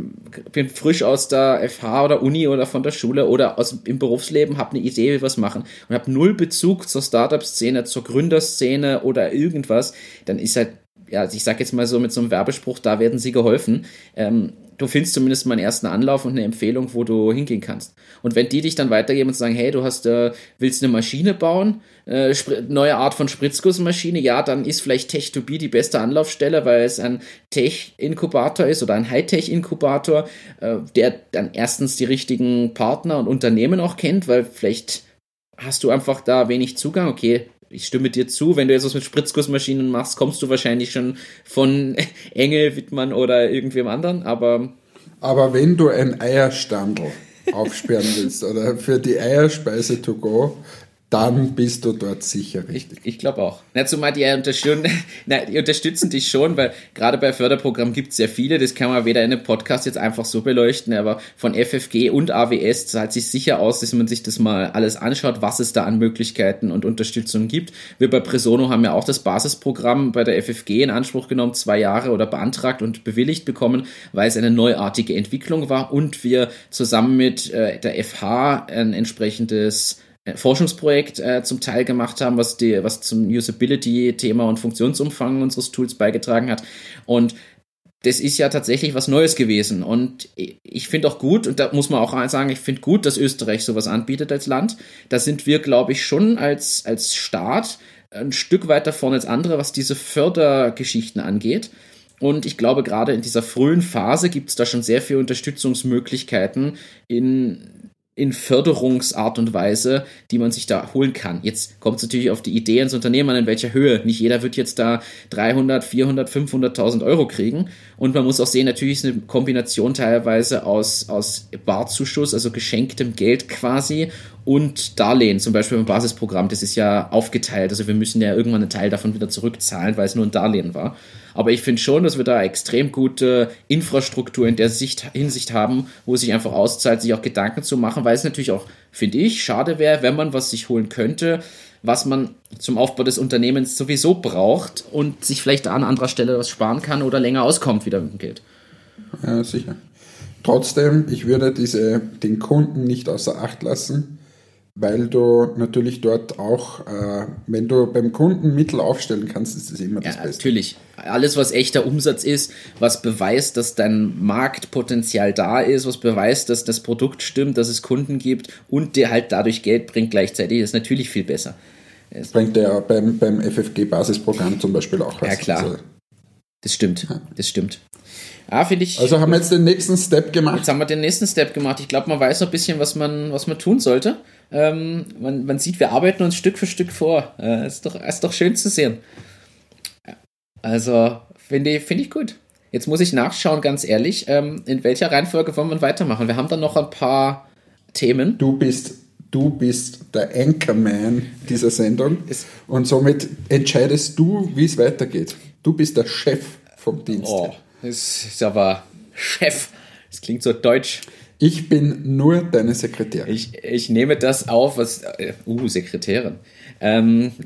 bin frisch aus der FH oder Uni oder von der Schule oder aus im Berufsleben, habe eine Idee, wie wir was machen und habe null Bezug zur Startup-Szene, zur Gründerszene oder irgendwas, dann ist halt, ja, ich sag jetzt mal so mit so einem Werbespruch, da werden sie geholfen. Ähm, du findest zumindest mal einen ersten Anlauf und eine Empfehlung, wo du hingehen kannst. Und wenn die dich dann weitergeben und sagen, hey, du hast, äh, willst eine Maschine bauen, äh, neue Art von Spritzgussmaschine, ja, dann ist vielleicht Tech2B die beste Anlaufstelle, weil es ein Tech-Inkubator ist oder ein Hightech-Inkubator, äh, der dann erstens die richtigen Partner und Unternehmen auch kennt, weil vielleicht hast du einfach da wenig Zugang. Okay, ich stimme dir zu, wenn du jetzt was mit Spritzgussmaschinen machst, kommst du wahrscheinlich schon von Engel, Wittmann oder irgendwem anderen, aber Aber wenn du ein Eierstandel aufsperren willst oder für die Eierspeise to go, dann bist du dort sicher richtig. Ich, ich glaube auch. Na, zumal die, unterstützen, na, die unterstützen dich schon, weil gerade bei Förderprogrammen gibt es sehr viele, das kann man weder in einem Podcast jetzt einfach so beleuchten, aber von FFG und AWS zahlt sich sicher aus, dass man sich das mal alles anschaut, was es da an Möglichkeiten und Unterstützung gibt. Wir bei Presono haben ja auch das Basisprogramm bei der FFG in Anspruch genommen, zwei Jahre oder beantragt und bewilligt bekommen, weil es eine neuartige Entwicklung war und wir zusammen mit äh, der FH ein entsprechendes Forschungsprojekt äh, zum Teil gemacht haben, was, die, was zum Usability-Thema und Funktionsumfang unseres Tools beigetragen hat. Und das ist ja tatsächlich was Neues gewesen. Und ich finde auch gut, und da muss man auch sagen, ich finde gut, dass Österreich sowas anbietet als Land. Da sind wir, glaube ich, schon als, als Staat ein Stück weiter vorne als andere, was diese Fördergeschichten angeht. Und ich glaube, gerade in dieser frühen Phase gibt es da schon sehr viele Unterstützungsmöglichkeiten in in Förderungsart und Weise, die man sich da holen kann. Jetzt kommt es natürlich auf die Idee ins Unternehmen an, in welcher Höhe. Nicht jeder wird jetzt da 300, 400, 500.000 Euro kriegen. Und man muss auch sehen, natürlich ist eine Kombination teilweise aus, aus Barzuschuss, also geschenktem Geld quasi, und Darlehen, zum Beispiel im Basisprogramm. Das ist ja aufgeteilt. Also wir müssen ja irgendwann einen Teil davon wieder zurückzahlen, weil es nur ein Darlehen war. Aber ich finde schon, dass wir da extrem gute Infrastruktur in der Sicht, Hinsicht haben, wo es sich einfach auszahlt, sich auch Gedanken zu machen, weil es natürlich auch, finde ich, schade wäre, wenn man was sich holen könnte, was man zum Aufbau des Unternehmens sowieso braucht und sich vielleicht an anderer Stelle was sparen kann oder länger auskommt wieder mit dem Geld. Ja, sicher. Trotzdem, ich würde diese, den Kunden nicht außer Acht lassen weil du natürlich dort auch, äh, wenn du beim Kunden Mittel aufstellen kannst, ist das immer das ja, Beste. Natürlich. Alles, was echter Umsatz ist, was beweist, dass dein Marktpotenzial da ist, was beweist, dass das Produkt stimmt, dass es Kunden gibt und dir halt dadurch Geld bringt gleichzeitig, ist natürlich viel besser. Das bringt ja beim, beim FFG-Basisprogramm zum Beispiel auch was. Ja, klar. Also, das stimmt. Das stimmt. Ja, finde ich. Also haben wir jetzt den nächsten Step gemacht. Jetzt haben wir den nächsten Step gemacht. Ich glaube, man weiß noch ein bisschen, was man, was man tun sollte. Ähm, man, man sieht, wir arbeiten uns Stück für Stück vor. Äh, ist, doch, ist doch schön zu sehen. Also, finde ich, find ich gut. Jetzt muss ich nachschauen, ganz ehrlich, ähm, in welcher Reihenfolge wollen wir weitermachen? Wir haben dann noch ein paar Themen. Du bist, du bist der Anchorman dieser Sendung und somit entscheidest du, wie es weitergeht. Du bist der Chef vom Dienst. Oh, das ist aber Chef. Das klingt so deutsch. Ich bin nur deine Sekretärin. Ich, ich nehme das auf, was. Äh, uh, Sekretärin. Ähm,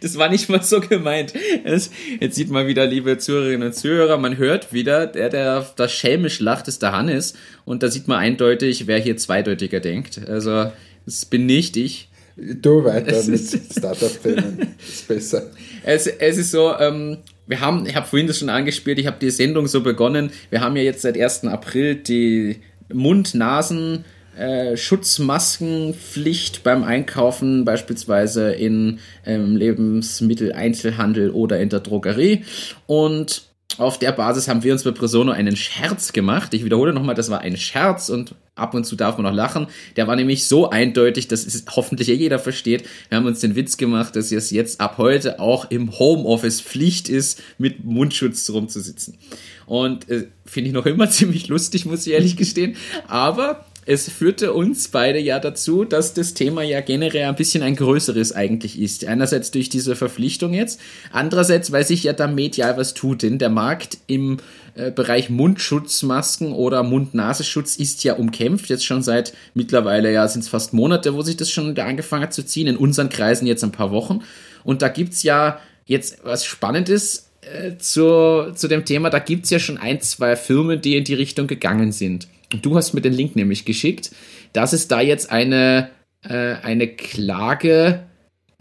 das war nicht mal so gemeint. Es, jetzt sieht man wieder, liebe Zuhörerinnen und Zuhörer, man hört wieder, der, der da schelmisch lacht, ist der Hannes. Und da sieht man eindeutig, wer hier zweideutiger denkt. Also, das bin nicht ich. Du weiter Es mit Startup-Themen. Ist besser. Es, es ist so, ähm, wir haben, ich habe vorhin das schon angespielt, ich habe die Sendung so begonnen. Wir haben ja jetzt seit 1. April die Mund-, Nasen-, äh, Schutzmaskenpflicht beim Einkaufen, beispielsweise in ähm, Lebensmitteleinzelhandel oder in der Drogerie. Und auf der Basis haben wir uns bei Presono einen Scherz gemacht. Ich wiederhole nochmal, das war ein Scherz und ab und zu darf man noch lachen. Der war nämlich so eindeutig, dass es hoffentlich jeder versteht. Wir haben uns den Witz gemacht, dass es jetzt ab heute auch im Homeoffice Pflicht ist, mit Mundschutz rumzusitzen. Und äh, finde ich noch immer ziemlich lustig, muss ich ehrlich gestehen. Aber es führte uns beide ja dazu, dass das Thema ja generell ein bisschen ein größeres eigentlich ist. Einerseits durch diese Verpflichtung jetzt, andererseits, weil sich ja da medial was tut. Denn der Markt im äh, Bereich Mundschutzmasken oder Mund-Nasenschutz ist ja umkämpft. Jetzt schon seit mittlerweile, ja, sind es fast Monate, wo sich das schon angefangen hat zu ziehen. In unseren Kreisen jetzt ein paar Wochen. Und da gibt's ja jetzt was Spannendes äh, zu, zu dem Thema. Da gibt's ja schon ein, zwei Firmen, die in die Richtung gegangen sind. Du hast mir den Link nämlich geschickt, dass es da jetzt eine, äh, eine Klage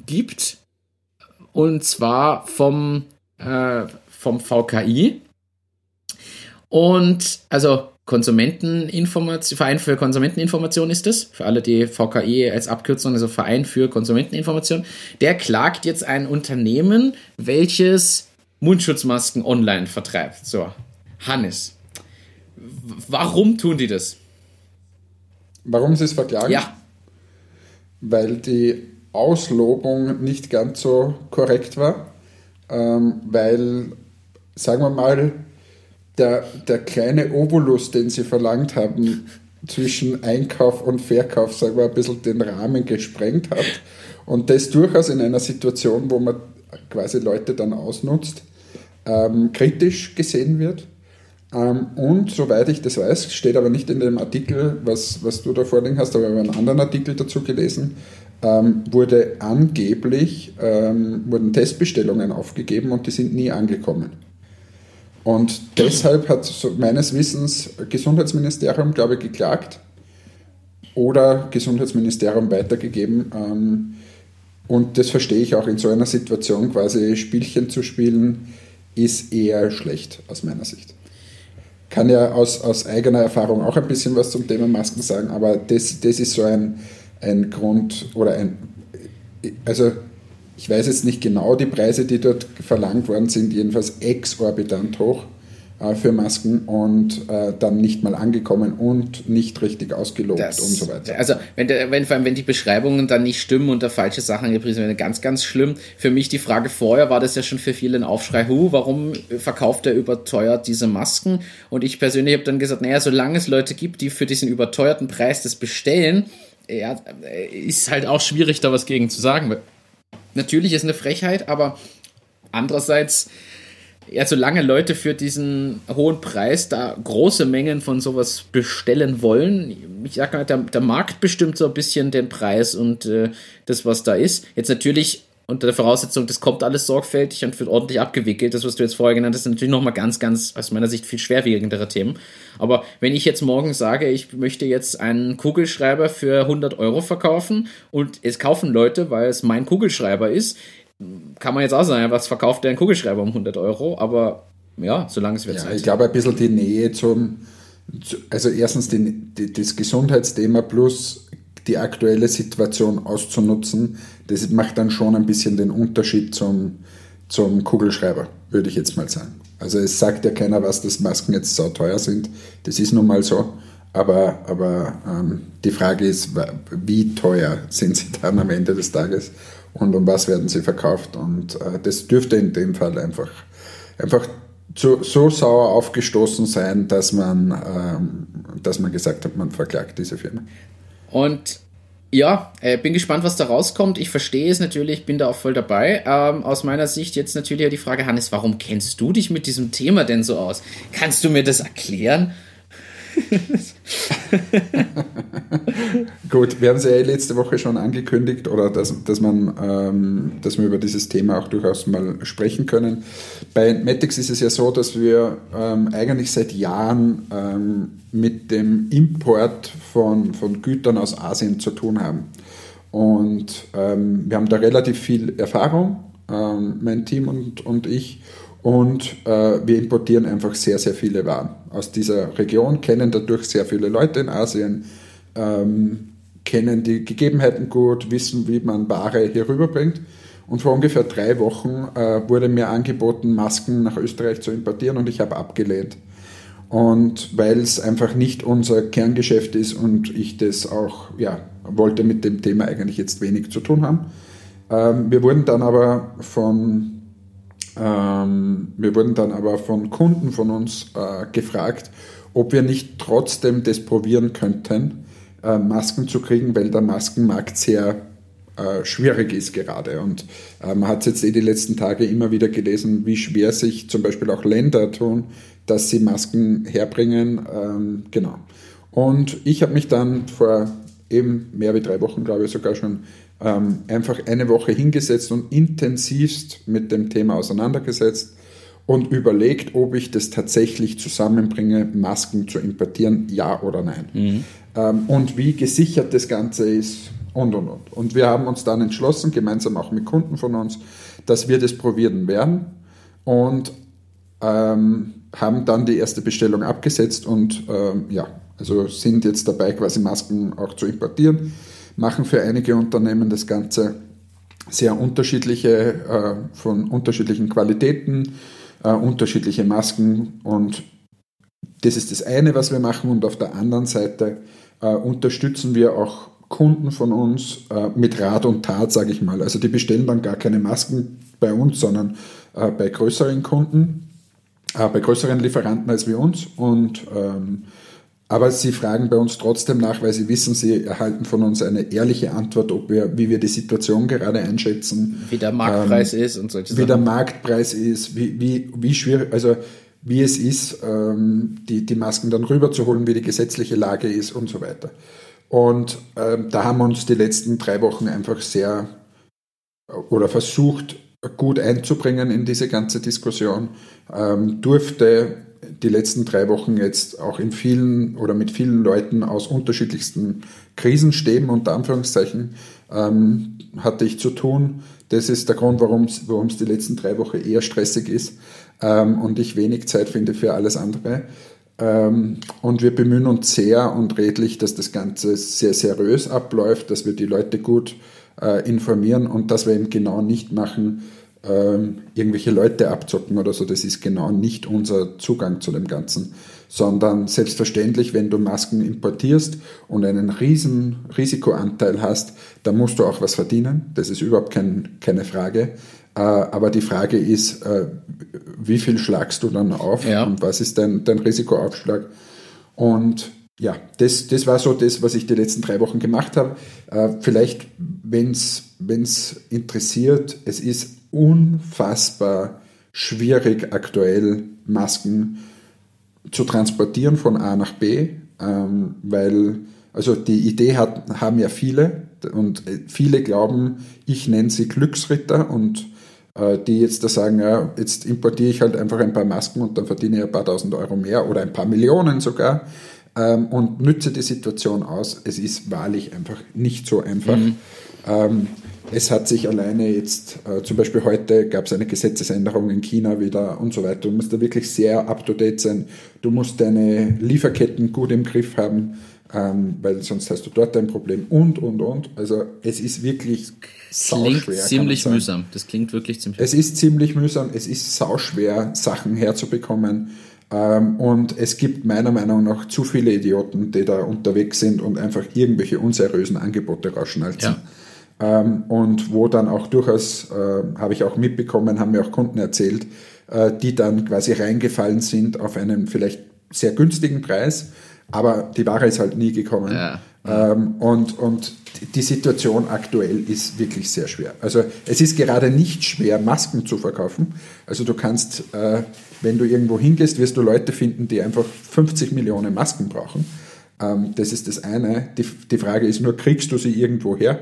gibt. Und zwar vom, äh, vom VKI. Und also Konsumenteninformation, Verein für Konsumenteninformation ist es, für alle, die VKI als Abkürzung, also Verein für Konsumenteninformation, der klagt jetzt ein Unternehmen, welches Mundschutzmasken online vertreibt. So, Hannes, warum tun die das? Warum sie es verklagen? Ja, Weil die Auslobung nicht ganz so korrekt war. Ähm, weil, sagen wir mal, der, der kleine Obolus, den sie verlangt haben, zwischen Einkauf und Verkauf, sagen wir, ein bisschen den Rahmen gesprengt hat. Und das durchaus in einer Situation, wo man quasi Leute dann ausnutzt, ähm, kritisch gesehen wird. Ähm, und soweit ich das weiß, steht aber nicht in dem Artikel, was, was du da vorliegen hast, aber ich habe einen anderen Artikel dazu gelesen, ähm, wurde angeblich, ähm, wurden Testbestellungen aufgegeben und die sind nie angekommen. Und deshalb hat so meines Wissens Gesundheitsministerium, glaube ich, geklagt oder Gesundheitsministerium weitergegeben. Ähm, und das verstehe ich auch in so einer Situation, quasi Spielchen zu spielen, ist eher schlecht aus meiner Sicht. Kann ja aus, aus eigener Erfahrung auch ein bisschen was zum Thema Masken sagen, aber das, das ist so ein, ein Grund oder ein, also ich weiß jetzt nicht genau die Preise, die dort verlangt worden sind, jedenfalls exorbitant hoch für Masken und äh, dann nicht mal angekommen und nicht richtig ausgelobt Das- und so weiter. Also, wenn, der, wenn, vor allem, wenn die Beschreibungen dann nicht stimmen und da falsche Sachen angepriesen werden, ganz, ganz schlimm. Für mich die Frage vorher war das ja schon für viele ein Aufschrei, hu, warum verkauft er überteuert diese Masken? Und ich persönlich habe dann gesagt, naja, solange es Leute gibt, die für diesen überteuerten Preis das bestellen, ja, ist halt auch schwierig, da was gegen zu sagen. Natürlich ist eine Frechheit, aber andererseits, ja, solange Leute für diesen hohen Preis da große Mengen von sowas bestellen wollen, ich sag mal, der, der Markt bestimmt so ein bisschen den Preis und äh, das, was da ist. Jetzt natürlich unter der Voraussetzung, das kommt alles sorgfältig und wird ordentlich abgewickelt. Das, was du jetzt vorher genannt hast, sind natürlich nochmal ganz, ganz aus meiner Sicht viel schwerwiegendere Themen. Aber wenn ich jetzt morgen sage, ich möchte jetzt einen Kugelschreiber für 100 Euro verkaufen und es kaufen Leute, weil es mein Kugelschreiber ist, kann man jetzt auch sagen, was verkauft der einen Kugelschreiber um 100 Euro? Aber ja, solange es wird Ja, ich glaube, ein bisschen die Nähe zum, zu, also erstens die, die, das Gesundheitsthema plus die aktuelle Situation auszunutzen, das macht dann schon ein bisschen den Unterschied zum, zum Kugelschreiber, würde ich jetzt mal sagen. Also es sagt ja keiner was, dass Masken jetzt so teuer sind. Das ist nun mal so. Aber, aber ähm, die Frage ist, wie teuer sind sie dann am Ende des Tages und um was werden sie verkauft? Und äh, das dürfte in dem Fall einfach, einfach so, so sauer aufgestoßen sein, dass man, ähm, dass man gesagt hat, man verklagt diese Firma. Und ja, äh, bin gespannt, was da rauskommt. Ich verstehe es natürlich, bin da auch voll dabei. Ähm, aus meiner Sicht jetzt natürlich die Frage, Hannes, warum kennst du dich mit diesem Thema denn so aus? Kannst du mir das erklären? Gut, wir haben es ja eh letzte Woche schon angekündigt, oder dass, dass, man, ähm, dass wir über dieses Thema auch durchaus mal sprechen können. Bei Matix ist es ja so, dass wir ähm, eigentlich seit Jahren ähm, mit dem Import von, von Gütern aus Asien zu tun haben. Und ähm, wir haben da relativ viel Erfahrung, ähm, mein Team und, und ich. Und äh, wir importieren einfach sehr, sehr viele Waren aus dieser Region, kennen dadurch sehr viele Leute in Asien, ähm, kennen die Gegebenheiten gut, wissen, wie man Ware hier rüberbringt. Und vor ungefähr drei Wochen äh, wurde mir angeboten, Masken nach Österreich zu importieren und ich habe abgelehnt. Und weil es einfach nicht unser Kerngeschäft ist und ich das auch, ja, wollte mit dem Thema eigentlich jetzt wenig zu tun haben. Ähm, wir wurden dann aber von, ähm, wir wurden dann aber von Kunden von uns äh, gefragt, ob wir nicht trotzdem das probieren könnten, äh, Masken zu kriegen, weil der Maskenmarkt sehr äh, schwierig ist gerade. Und äh, man hat es jetzt eh die letzten Tage immer wieder gelesen, wie schwer sich zum Beispiel auch Länder tun, dass sie Masken herbringen. Ähm, genau. Und ich habe mich dann vor eben mehr wie drei Wochen, glaube ich sogar schon, ähm, einfach eine Woche hingesetzt und intensivst mit dem Thema auseinandergesetzt und überlegt, ob ich das tatsächlich zusammenbringe, Masken zu importieren, ja oder nein. Ähm, und wie gesichert das Ganze ist und, und, und. Und wir haben uns dann entschlossen, gemeinsam auch mit Kunden von uns, dass wir das probieren werden und ähm, haben dann die erste Bestellung abgesetzt und ähm, ja, also sind jetzt dabei, quasi Masken auch zu importieren, machen für einige Unternehmen das Ganze sehr unterschiedliche, äh, von unterschiedlichen Qualitäten, äh, unterschiedliche Masken und das ist das eine, was wir machen und auf der anderen Seite äh, unterstützen wir auch Kunden von uns mit Rat und Tat, sage ich mal. Also die bestellen dann gar keine Masken bei uns, sondern bei größeren Kunden, bei größeren Lieferanten als wir uns und ähm, aber sie fragen bei uns trotzdem nach, weil sie wissen, sie erhalten von uns eine ehrliche Antwort, ob wir, wie wir die Situation gerade einschätzen. Wie der Marktpreis ähm, ist und solche Wie Sachen. der Marktpreis ist, wie, wie, wie schwierig, also wie es ist, ähm, die, die Masken dann rüberzuholen, wie die gesetzliche Lage ist und so weiter. Und ähm, da haben wir uns die letzten drei Wochen einfach sehr oder versucht, gut einzubringen in diese ganze Diskussion. Ähm, durfte die letzten drei Wochen jetzt auch in vielen oder mit vielen Leuten aus unterschiedlichsten Krisenstäben, unter Anführungszeichen, ähm, hatte ich zu tun. Das ist der Grund, warum es die letzten drei Wochen eher stressig ist ähm, und ich wenig Zeit finde für alles andere. Ähm, und wir bemühen uns sehr und redlich, dass das Ganze sehr seriös abläuft, dass wir die Leute gut äh, informieren und dass wir eben genau nicht machen, ähm, irgendwelche Leute abzocken oder so. Das ist genau nicht unser Zugang zu dem Ganzen, sondern selbstverständlich, wenn du Masken importierst und einen riesen Risikoanteil hast, dann musst du auch was verdienen. Das ist überhaupt kein, keine Frage. Äh, aber die Frage ist, äh, wie viel schlagst du dann auf ja. und was ist dein, dein Risikoaufschlag? Und ja, das, das war so das, was ich die letzten drei Wochen gemacht habe. Äh, vielleicht, wenn es interessiert, es ist unfassbar schwierig aktuell Masken zu transportieren von A nach B, ähm, weil also die Idee hat, haben ja viele und viele glauben, ich nenne sie Glücksritter und äh, die jetzt da sagen, ja, jetzt importiere ich halt einfach ein paar Masken und dann verdiene ich ein paar tausend Euro mehr oder ein paar Millionen sogar ähm, und nütze die Situation aus. Es ist wahrlich einfach nicht so einfach. Mhm. Ähm, es hat sich alleine jetzt, äh, zum Beispiel heute gab es eine Gesetzesänderung in China wieder und so weiter. Du musst da wirklich sehr up-to-date sein. Du musst deine Lieferketten gut im Griff haben, ähm, weil sonst hast du dort ein Problem und, und, und. Also es ist wirklich klingt schwer. ziemlich mühsam. Das klingt wirklich ziemlich Es ist ziemlich mühsam. Es ist sauschwer, Sachen herzubekommen. Ähm, und es gibt meiner Meinung nach zu viele Idioten, die da unterwegs sind und einfach irgendwelche unseriösen Angebote rausschnalzen. Ja. Ähm, und wo dann auch durchaus, äh, habe ich auch mitbekommen, haben mir auch Kunden erzählt, äh, die dann quasi reingefallen sind auf einen vielleicht sehr günstigen Preis, aber die Ware ist halt nie gekommen. Ja. Ähm, und, und die Situation aktuell ist wirklich sehr schwer. Also es ist gerade nicht schwer, Masken zu verkaufen. Also du kannst, äh, wenn du irgendwo hingehst, wirst du Leute finden, die einfach 50 Millionen Masken brauchen. Ähm, das ist das eine. Die, die Frage ist nur, kriegst du sie irgendwo her?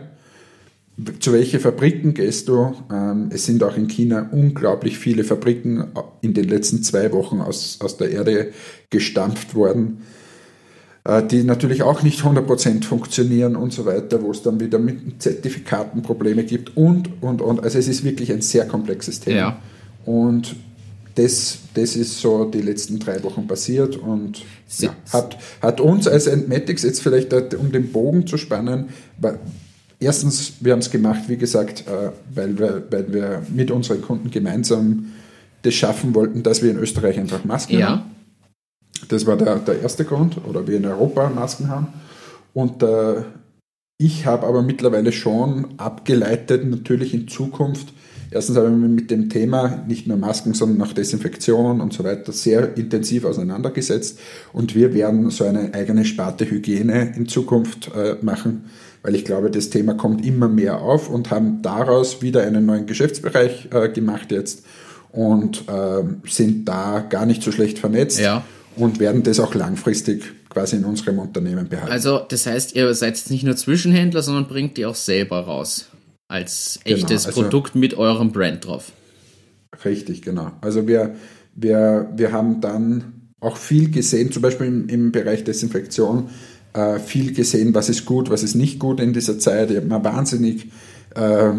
Zu welchen Fabriken gehst du? Ähm, es sind auch in China unglaublich viele Fabriken in den letzten zwei Wochen aus, aus der Erde gestampft worden, äh, die natürlich auch nicht 100% funktionieren und so weiter, wo es dann wieder mit Zertifikaten Probleme gibt und, und, und. Also es ist wirklich ein sehr komplexes Thema. Ja. Und das, das ist so die letzten drei Wochen passiert und ja, hat, hat uns als Entmatics jetzt vielleicht, um den Bogen zu spannen, Erstens, wir haben es gemacht, wie gesagt, äh, weil wir, weil wir mit unseren Kunden gemeinsam das schaffen wollten, dass wir in Österreich einfach Masken ja. haben. Das war der, der erste Grund, oder wir in Europa Masken haben. Und äh, ich habe aber mittlerweile schon abgeleitet, natürlich in Zukunft, erstens habe ich mich mit dem Thema, nicht nur Masken, sondern auch Desinfektion und so weiter, sehr intensiv auseinandergesetzt. Und wir werden so eine eigene Sparte Hygiene in Zukunft äh, machen weil ich glaube, das Thema kommt immer mehr auf und haben daraus wieder einen neuen Geschäftsbereich äh, gemacht jetzt und äh, sind da gar nicht so schlecht vernetzt ja. und werden das auch langfristig quasi in unserem Unternehmen behalten. Also das heißt, ihr seid jetzt nicht nur Zwischenhändler, sondern bringt die auch selber raus als genau, echtes genau, also, Produkt mit eurem Brand drauf. Richtig, genau. Also wir, wir, wir haben dann auch viel gesehen, zum Beispiel im, im Bereich Desinfektion, äh, viel gesehen, was ist gut, was ist nicht gut in dieser Zeit. Ich habe mir wahnsinnig, äh,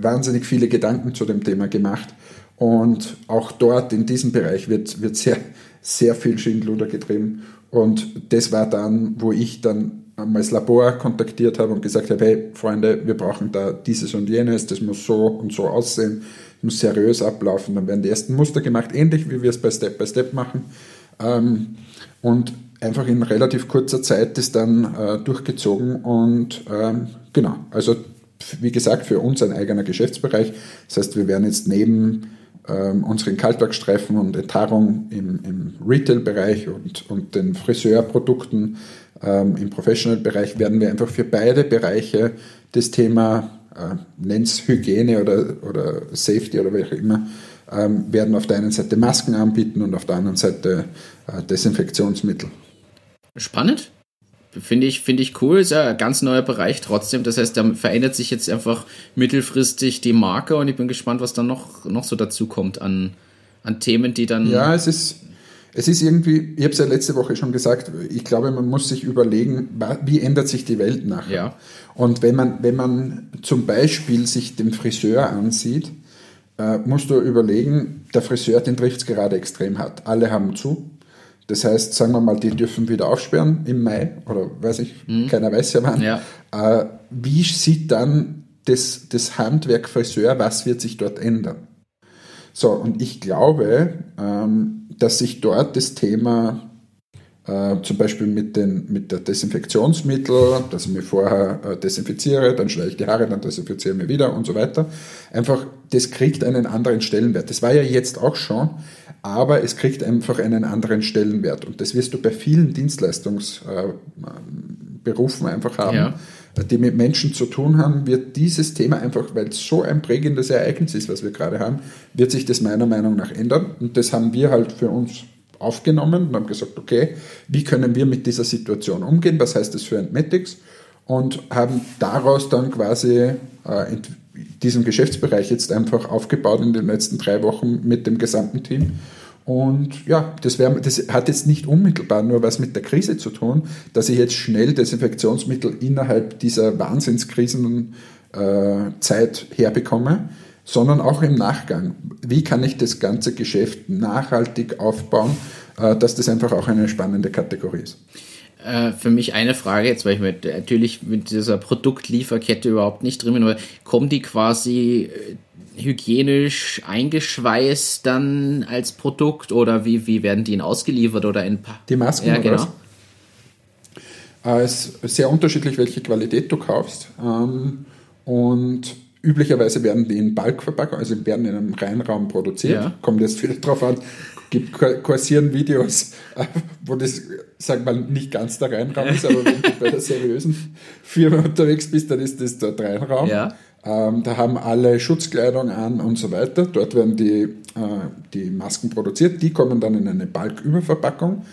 wahnsinnig viele Gedanken zu dem Thema gemacht. Und auch dort in diesem Bereich wird, wird sehr, sehr viel Schindluder getrieben. Und das war dann, wo ich dann einmal das Labor kontaktiert habe und gesagt habe, hey Freunde, wir brauchen da dieses und jenes, das muss so und so aussehen, muss seriös ablaufen. Dann werden die ersten Muster gemacht, ähnlich wie wir es bei Step by Step machen. Ähm, und einfach in relativ kurzer Zeit das dann äh, durchgezogen und ähm, genau, also wie gesagt, für uns ein eigener Geschäftsbereich. Das heißt, wir werden jetzt neben ähm, unseren Kaltwerkstreifen und Enthaarung im, im Retail-Bereich und, und den Friseurprodukten ähm, im Professional-Bereich werden wir einfach für beide Bereiche das Thema, äh, nenn's Hygiene oder, oder Safety oder auch immer, ähm, werden auf der einen Seite Masken anbieten und auf der anderen Seite äh, Desinfektionsmittel. Spannend. Finde ich, finde ich cool, ist ja ein ganz neuer Bereich trotzdem. Das heißt, da verändert sich jetzt einfach mittelfristig die Marke und ich bin gespannt, was dann noch, noch so dazu kommt an, an Themen, die dann. Ja, es ist, es ist irgendwie, ich habe es ja letzte Woche schon gesagt, ich glaube, man muss sich überlegen, wie ändert sich die Welt nachher. Ja. Und wenn man, wenn man zum Beispiel sich den Friseur ansieht, äh, musst du überlegen, der Friseur, den trifft es gerade extrem hart. Alle haben zu. Das heißt, sagen wir mal, die dürfen wieder aufsperren im Mai oder weiß ich, mhm. keiner weiß ja wann. Ja. Äh, wie sieht dann das, das Handwerk Friseur, was wird sich dort ändern? So, und ich glaube, ähm, dass sich dort das Thema äh, zum Beispiel mit, den, mit der Desinfektionsmittel, dass ich mir vorher äh, desinfiziere, dann schneide ich die Haare, dann desinfiziere ich mir wieder und so weiter. Einfach, das kriegt einen anderen Stellenwert. Das war ja jetzt auch schon, aber es kriegt einfach einen anderen Stellenwert. Und das wirst du bei vielen Dienstleistungsberufen einfach haben. Ja die mit Menschen zu tun haben, wird dieses Thema einfach, weil es so ein prägendes Ereignis ist, was wir gerade haben, wird sich das meiner Meinung nach ändern. Und das haben wir halt für uns aufgenommen und haben gesagt, okay, wie können wir mit dieser Situation umgehen? Was heißt das für Entmetics? Und haben daraus dann quasi äh, diesen Geschäftsbereich jetzt einfach aufgebaut in den letzten drei Wochen mit dem gesamten Team. Und ja, das, wär, das hat jetzt nicht unmittelbar nur was mit der Krise zu tun, dass ich jetzt schnell Desinfektionsmittel innerhalb dieser Wahnsinnskrisenzeit äh, herbekomme, sondern auch im Nachgang. Wie kann ich das ganze Geschäft nachhaltig aufbauen, äh, dass das einfach auch eine spannende Kategorie ist? Äh, für mich eine Frage jetzt, weil ich mit, natürlich mit dieser Produktlieferkette überhaupt nicht drin bin, aber kommen die quasi äh, hygienisch eingeschweißt dann als Produkt oder wie, wie werden die ihnen ausgeliefert oder in Die Masken ja, genau. Es ist sehr unterschiedlich, welche Qualität du kaufst. Ähm, und Üblicherweise werden die in Bulkverpackung, also werden in einem Reinraum produziert. Ja. Kommt jetzt wieder drauf an, gibt kursieren Videos, wo das, sag mal, nicht ganz der Reinraum ist, aber wenn du bei der seriösen Firma unterwegs bist, dann ist das der Reinraum. Ja. Ähm, da haben alle Schutzkleidung an und so weiter. Dort werden die, äh, die Masken produziert. Die kommen dann in eine Bulk-Überverpackung.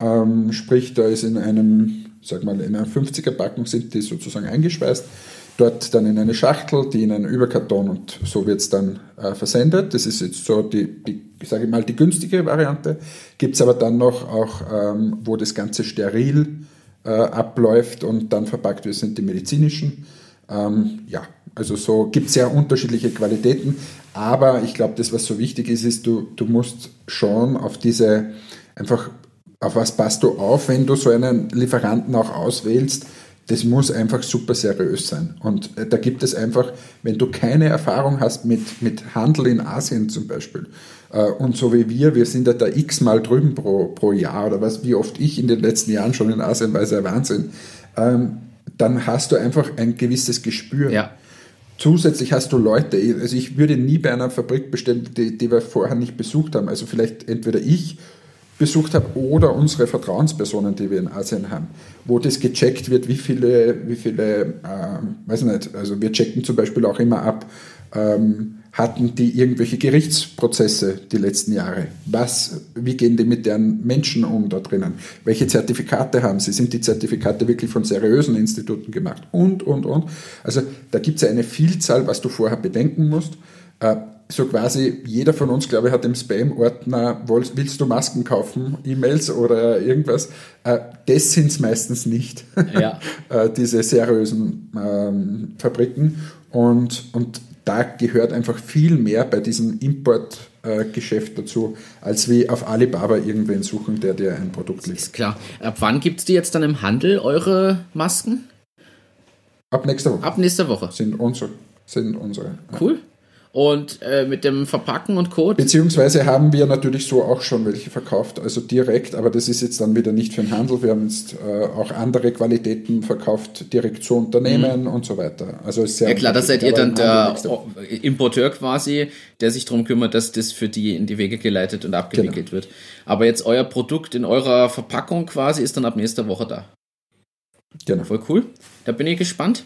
Ähm, sprich, da ist in einem, sag mal, in einer 50er-Packung sind die sozusagen eingeschweißt dort dann in eine Schachtel, die in einen Überkarton und so wird es dann äh, versendet. Das ist jetzt so die, die sage ich mal, die günstige Variante. Gibt es aber dann noch auch, ähm, wo das Ganze steril äh, abläuft und dann verpackt wird, sind die medizinischen. Ähm, ja, also so gibt es sehr unterschiedliche Qualitäten, aber ich glaube, das, was so wichtig ist, ist, du, du musst schon auf diese, einfach, auf was passt du auf, wenn du so einen Lieferanten auch auswählst, das muss einfach super seriös sein. Und äh, da gibt es einfach, wenn du keine Erfahrung hast mit, mit Handel in Asien zum Beispiel, äh, und so wie wir, wir sind ja da x-mal drüben pro, pro Jahr oder was, wie oft ich in den letzten Jahren schon in Asien war, ist ja Wahnsinn, ähm, dann hast du einfach ein gewisses Gespür. Ja. Zusätzlich hast du Leute, also ich würde nie bei einer Fabrik bestellen, die, die wir vorher nicht besucht haben. Also vielleicht entweder ich besucht habe oder unsere Vertrauenspersonen, die wir in Asien haben, wo das gecheckt wird, wie viele, wie viele, äh, weiß nicht, also wir checken zum Beispiel auch immer ab, ähm, hatten die irgendwelche Gerichtsprozesse die letzten Jahre? Was, wie gehen die mit deren Menschen um da drinnen? Welche Zertifikate haben sie? Sind die Zertifikate wirklich von seriösen Instituten gemacht? Und, und, und. Also da gibt es ja eine Vielzahl, was du vorher bedenken musst. Äh, so quasi jeder von uns, glaube ich, hat im Spam-Ordner, willst du Masken kaufen, E-Mails oder irgendwas. Äh, das sind es meistens nicht, ja. Äh, diese seriösen ähm, Fabriken. Und, und da gehört einfach viel mehr bei diesem Importgeschäft äh, dazu, als wie auf Alibaba irgendwen suchen, der dir ein Produkt liefert. Ist klar. Ab wann gibt es die jetzt dann im Handel, eure Masken? Ab nächster Woche. Ab nächster Woche. Sind unsere. Sind unsere Cool. Und äh, mit dem Verpacken und Code. Beziehungsweise haben wir natürlich so auch schon welche verkauft, also direkt, aber das ist jetzt dann wieder nicht für den Handel. Wir haben jetzt äh, auch andere Qualitäten verkauft, direkt zu Unternehmen und so weiter. Also ist sehr Mhm. Ja klar, da seid ihr dann der Importeur quasi, der sich darum kümmert, dass das für die in die Wege geleitet und abgewickelt wird. Aber jetzt euer Produkt in eurer Verpackung quasi ist dann ab nächster Woche da. Genau. Voll cool. Da bin ich gespannt.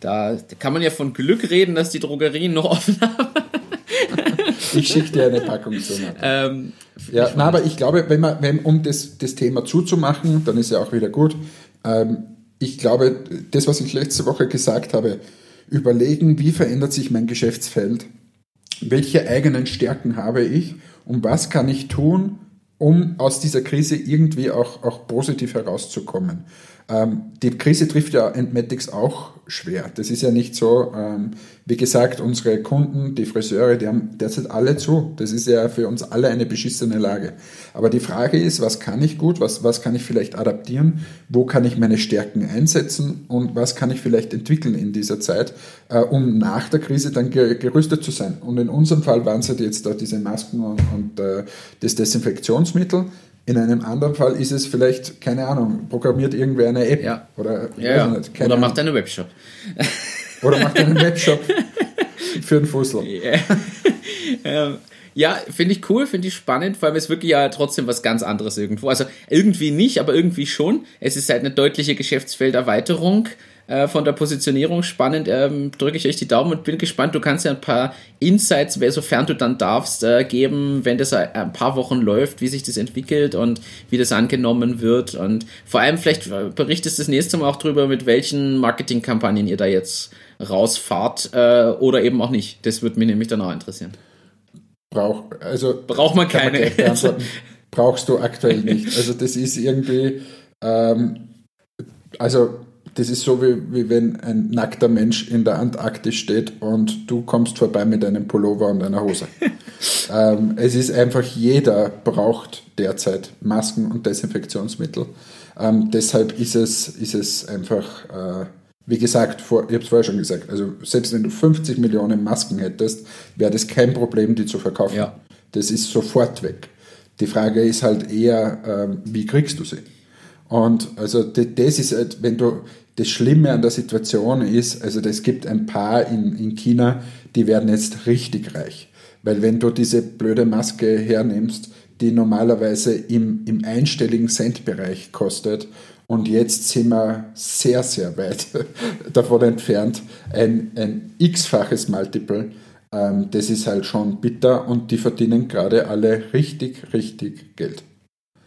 Da, kann man ja von Glück reden, dass die Drogerien noch offen haben. Ich schicke dir eine Packung zu. Ähm, Ja, na, aber ich glaube, wenn man, wenn, um das, das Thema zuzumachen, dann ist ja auch wieder gut. Ähm, ich glaube, das, was ich letzte Woche gesagt habe, überlegen, wie verändert sich mein Geschäftsfeld, welche eigenen Stärken habe ich und was kann ich tun, um aus dieser Krise irgendwie auch, auch positiv herauszukommen. Ähm, die Krise trifft ja Entmatics auch schwer. Das ist ja nicht so, ähm, wie gesagt, unsere Kunden, die Friseure, die haben derzeit alle zu. Das ist ja für uns alle eine beschissene Lage. Aber die Frage ist, was kann ich gut, was, was kann ich vielleicht adaptieren, wo kann ich meine Stärken einsetzen und was kann ich vielleicht entwickeln in dieser Zeit, äh, um nach der Krise dann ge gerüstet zu sein. Und in unserem Fall waren es halt jetzt da diese Masken und, und äh, das Desinfektionsmittel. In einem anderen Fall ist es vielleicht, keine Ahnung, programmiert irgendwer eine App Ja. oder, ja, ja. nicht, Oder macht einen Webshop. oder macht einen Webshop für einen Fussel. Ähm, ja, finde ich cool, finde ich spannend, vor allem ist wirklich ja trotzdem was ganz anderes irgendwo. Also irgendwie nicht, aber irgendwie schon. Es ist halt eine deutliche Geschäftsfelderweiterung äh, von der Positionierung. Spannend, ähm, drücke ich euch die Daumen und bin gespannt. Du kannst ja ein paar Insights, wer- sofern du dann darfst, äh, geben, wenn das ein paar Wochen läuft, wie sich das entwickelt und wie das angenommen wird. Und vor allem vielleicht äh, berichtest du das nächste Mal auch drüber, mit welchen Marketingkampagnen ihr da jetzt rausfahrt äh, oder eben auch nicht. Das würde mich nämlich dann auch interessieren. Brauch, also Braucht man keine. beantworten. Brauchst du aktuell nicht. Also das ist irgendwie, ähm, also das ist so wie, wie wenn ein nackter Mensch in der Antarktis steht und du kommst vorbei mit einem Pullover und einer Hose. ähm, es ist einfach, jeder braucht derzeit Masken und Desinfektionsmittel. Ähm, deshalb ist es, ist es einfach, äh, wie gesagt, vor, ich habe es vorher schon gesagt, also selbst wenn du 50 Millionen Masken hättest, wäre das kein Problem, die zu verkaufen. Ja. Das ist sofort weg. Die Frage ist halt eher, ähm, wie kriegst du sie? Und also das ist halt, wenn du das Schlimme an der Situation ist, also es gibt ein paar in, in China, die werden jetzt richtig reich. Weil wenn du diese blöde Maske hernimmst, die normalerweise im, im einstelligen Centbereich kostet und jetzt sind wir sehr, sehr weit davon entfernt, ein, ein x-faches Multiple, ähm, das ist halt schon bitter und die verdienen gerade alle richtig, richtig Geld.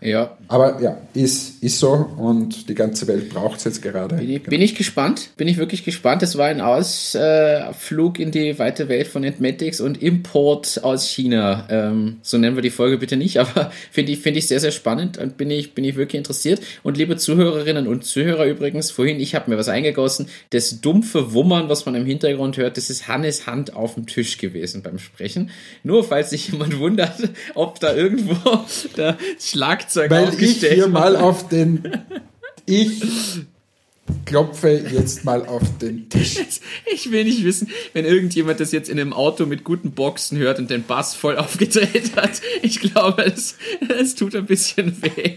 Ja, Aber ja, ist, ist so und die ganze Welt braucht es jetzt gerade. bin ich, bin ich gespannt. Bin ich wirklich gespannt. Das war ein Ausflug in die weite Welt von Entmatics und Import aus China. Ähm, so nennen wir die Folge bitte nicht, aber finde ich, finde ich sehr, sehr spannend und bin ich, bin ich wirklich interessiert. Und liebe Zuhörerinnen und Zuhörer übrigens, vorhin, ich habe mir was eingegossen. Das dumpfe Wummern, was man im Hintergrund hört, das ist Hannes Hand auf dem Tisch gewesen beim Sprechen. Nur falls sich jemand wundert, ob da irgendwo der Schlagzeug Weil ich hier mal auf den. Ich klopfe jetzt mal auf den Tisch. Ich will nicht wissen, wenn irgendjemand das jetzt in einem Auto mit guten Boxen hört und den Bass voll aufgedreht hat. Ich glaube, es, es tut ein bisschen weh.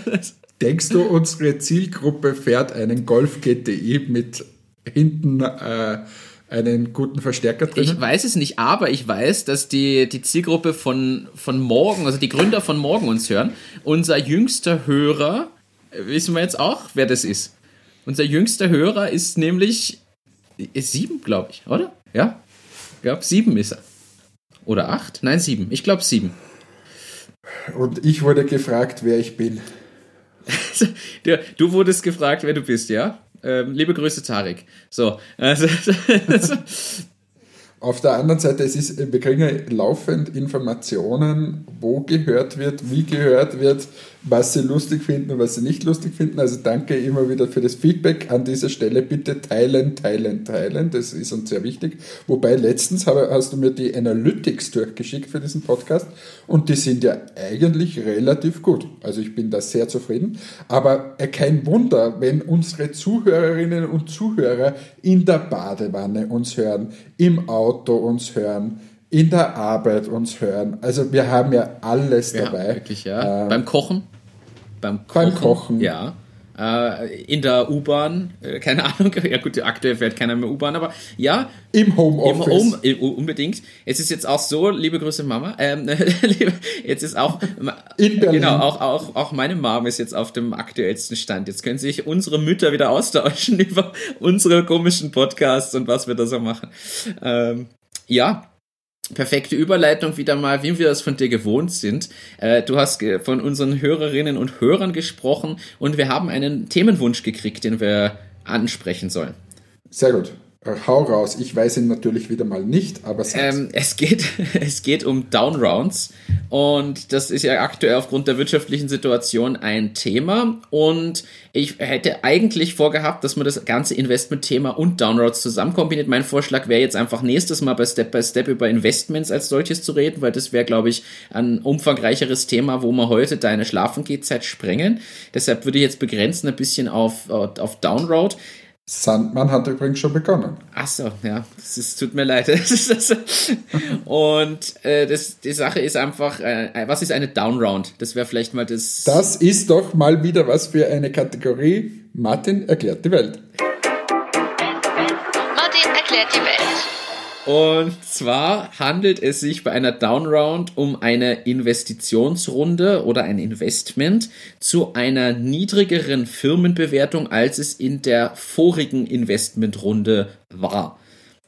Denkst du, unsere Zielgruppe fährt einen Golf GTI mit hinten äh, einen guten Verstärker drin? Ich weiß es nicht, aber ich weiß, dass die, die Zielgruppe von, von morgen, also die Gründer von morgen uns hören. Unser jüngster Hörer, äh, wissen wir jetzt auch, wer das ist. Unser jüngster Hörer ist nämlich ist sieben, glaube ich, oder? Ja? Ich glaube, sieben ist er. Oder acht? Nein, sieben. Ich glaube sieben. Und ich wurde gefragt, wer ich bin. Du wurdest gefragt, wer du bist, ja? Ähm, liebe Grüße, Tarek. So, also, Auf der anderen Seite, es ist, wir kriegen ja laufend Informationen, wo gehört wird, wie gehört wird, was sie lustig finden und was sie nicht lustig finden. Also danke immer wieder für das Feedback an dieser Stelle. Bitte teilen, teilen, teilen. Das ist uns sehr wichtig. Wobei letztens hast du mir die Analytics durchgeschickt für diesen Podcast und die sind ja eigentlich relativ gut. Also ich bin da sehr zufrieden. Aber äh, kein Wunder, wenn unsere Zuhörerinnen und Zuhörer in der Badewanne uns hören, im Auto, Auto uns hören, in der Arbeit uns hören. Also wir haben ja alles Ja, dabei. wirklich, ja. Ähm, beim Kochen. Beim Kochen. Beim Kochen. Ja. Äh, in der U-Bahn, äh, keine Ahnung, ja gut, aktuell fährt keiner mehr U-Bahn, aber ja, Im Im Homeoffice. Home, äh, unbedingt. Es ist jetzt auch so, liebe Grüße Mama, ähm, jetzt ist auch, In Berlin. genau, auch, auch, auch meine Mom ist jetzt auf dem aktuellsten Stand. Jetzt können sich unsere Mütter wieder austauschen über unsere komischen Podcasts und was wir da so machen. Ähm, ja, perfekte Überleitung wieder mal, wie wir das von dir gewohnt sind. Äh, du hast von unseren Hörerinnen und Hörern gesprochen und wir haben einen Themenwunsch gekriegt, den wir ansprechen sollen. Sehr gut. Äh, Hau raus. Ich weiß ihn natürlich wieder mal nicht, aber. Ähm, es, geht, es geht um Downrounds und das ist ja aktuell aufgrund der wirtschaftlichen Situation ein Thema und ich hätte eigentlich vorgehabt, dass man das ganze Investment-Thema und Downroads zusammen kombiniert. Mein Vorschlag wäre jetzt einfach nächstes Mal bei Step by Step über Investments als solches zu reden, weil das wäre, glaube ich, ein umfangreicheres Thema, wo wir heute deine Schlafengehzeit sprengen. Deshalb würde ich jetzt begrenzen ein bisschen auf, auf Downroad. Sandmann hat übrigens schon begonnen. Ach so, ja, das ist, tut mir leid. Das ist das. Und äh, das, die Sache ist einfach, äh, was ist eine Downround? Das wäre vielleicht mal das. Das ist doch mal wieder was für eine Kategorie. Martin erklärt die Welt. Martin erklärt die Welt. Und zwar handelt es sich bei einer Downround um eine Investitionsrunde oder ein Investment zu einer niedrigeren Firmenbewertung, als es in der vorigen Investmentrunde war.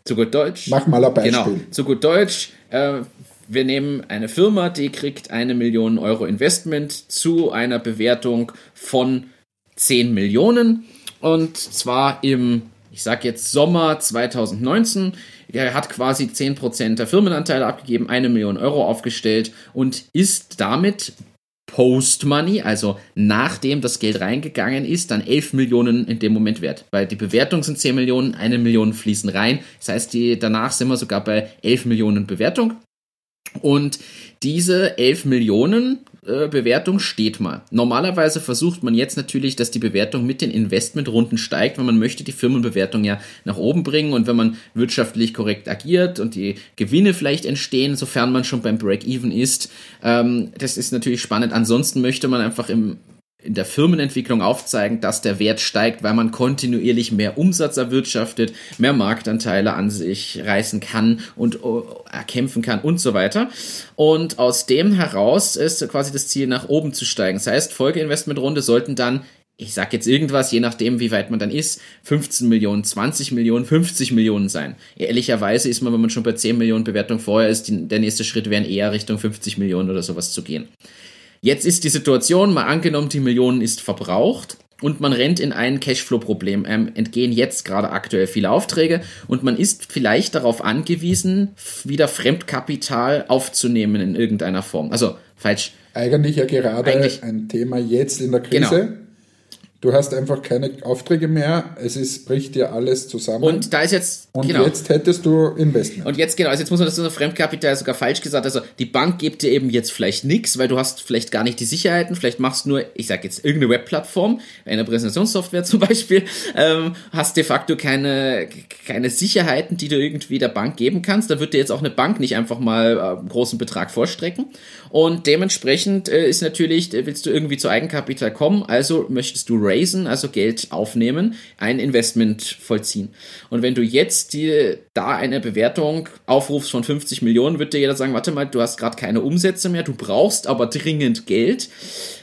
Zu gut Deutsch. Mach mal ein Beispiel. Genau, zu gut Deutsch. Äh, wir nehmen eine Firma, die kriegt eine Million Euro Investment zu einer Bewertung von 10 Millionen. Und zwar im, ich sag jetzt Sommer 2019. Er hat quasi 10% der Firmenanteile abgegeben, eine Million Euro aufgestellt und ist damit Post-Money, also nachdem das Geld reingegangen ist, dann 11 Millionen in dem Moment wert. Weil die Bewertung sind 10 Millionen, eine Million fließen rein. Das heißt, die, danach sind wir sogar bei 11 Millionen Bewertung. Und diese 11 Millionen äh, Bewertung steht mal. Normalerweise versucht man jetzt natürlich, dass die Bewertung mit den Investmentrunden steigt, weil man möchte die Firmenbewertung ja nach oben bringen und wenn man wirtschaftlich korrekt agiert und die Gewinne vielleicht entstehen, sofern man schon beim Break-Even ist, ähm, das ist natürlich spannend. Ansonsten möchte man einfach im in der Firmenentwicklung aufzeigen, dass der Wert steigt, weil man kontinuierlich mehr Umsatz erwirtschaftet, mehr Marktanteile an sich reißen kann und oh, erkämpfen kann und so weiter. Und aus dem heraus ist quasi das Ziel, nach oben zu steigen. Das heißt, Folgeinvestmentrunde sollten dann ich sag jetzt irgendwas, je nachdem, wie weit man dann ist, 15 Millionen, 20 Millionen, 50 Millionen sein. Ehrlicherweise ist man, wenn man schon bei 10 Millionen Bewertung vorher ist, die, der nächste Schritt wäre eher Richtung 50 Millionen oder sowas zu gehen. Jetzt ist die Situation, mal angenommen, die Million ist verbraucht und man rennt in ein Cashflow-Problem. Ähm, entgehen jetzt gerade aktuell viele Aufträge und man ist vielleicht darauf angewiesen, wieder Fremdkapital aufzunehmen in irgendeiner Form. Also falsch. Eigentlich ja gerade Eigentlich- ein Thema jetzt in der Krise. Genau. Du hast einfach keine Aufträge mehr. Es ist, bricht dir alles zusammen. Und da ist jetzt, Und genau. jetzt hättest du Investment. Und jetzt genau, also jetzt muss man das so Fremdkapital sogar falsch gesagt. Also die Bank gibt dir eben jetzt vielleicht nichts, weil du hast vielleicht gar nicht die Sicherheiten. Vielleicht machst du nur, ich sag jetzt irgendeine Webplattform, eine Präsentationssoftware zum Beispiel, ähm, hast de facto keine keine Sicherheiten, die du irgendwie der Bank geben kannst. Da wird dir jetzt auch eine Bank nicht einfach mal äh, einen großen Betrag vorstrecken. Und dementsprechend äh, ist natürlich, äh, willst du irgendwie zu Eigenkapital kommen, also möchtest du raisen, also Geld aufnehmen, ein Investment vollziehen. Und wenn du jetzt die, da eine Bewertung aufrufst von 50 Millionen, wird dir jeder sagen, warte mal, du hast gerade keine Umsätze mehr, du brauchst aber dringend Geld.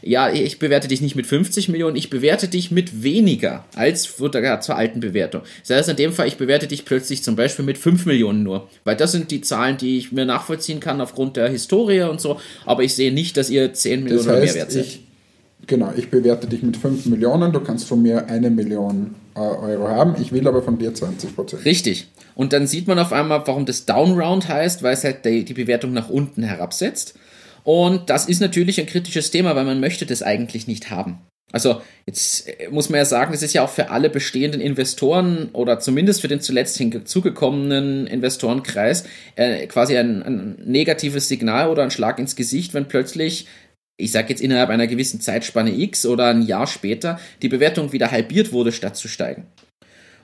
Ja, ich bewerte dich nicht mit 50 Millionen, ich bewerte dich mit weniger als zur alten Bewertung. Das heißt in dem Fall, ich bewerte dich plötzlich zum Beispiel mit 5 Millionen nur, weil das sind die Zahlen, die ich mir nachvollziehen kann aufgrund der Historie und so, aber ich sehe nicht, dass ihr 10 Millionen das oder mehr heißt, wert seid. ich, genau, ich bewerte dich mit 5 Millionen. Du kannst von mir eine Million äh, Euro haben. Ich will aber von dir 20 Prozent. Richtig. Und dann sieht man auf einmal, warum das Downround heißt, weil es halt die, die Bewertung nach unten herabsetzt. Und das ist natürlich ein kritisches Thema, weil man möchte das eigentlich nicht haben. Also jetzt äh, muss man ja sagen, das ist ja auch für alle bestehenden Investoren oder zumindest für den zuletzt hinzugekommenen Investorenkreis äh, quasi ein, ein negatives Signal oder ein Schlag ins Gesicht, wenn plötzlich ich sage jetzt innerhalb einer gewissen Zeitspanne X oder ein Jahr später die Bewertung wieder halbiert wurde, statt zu steigen.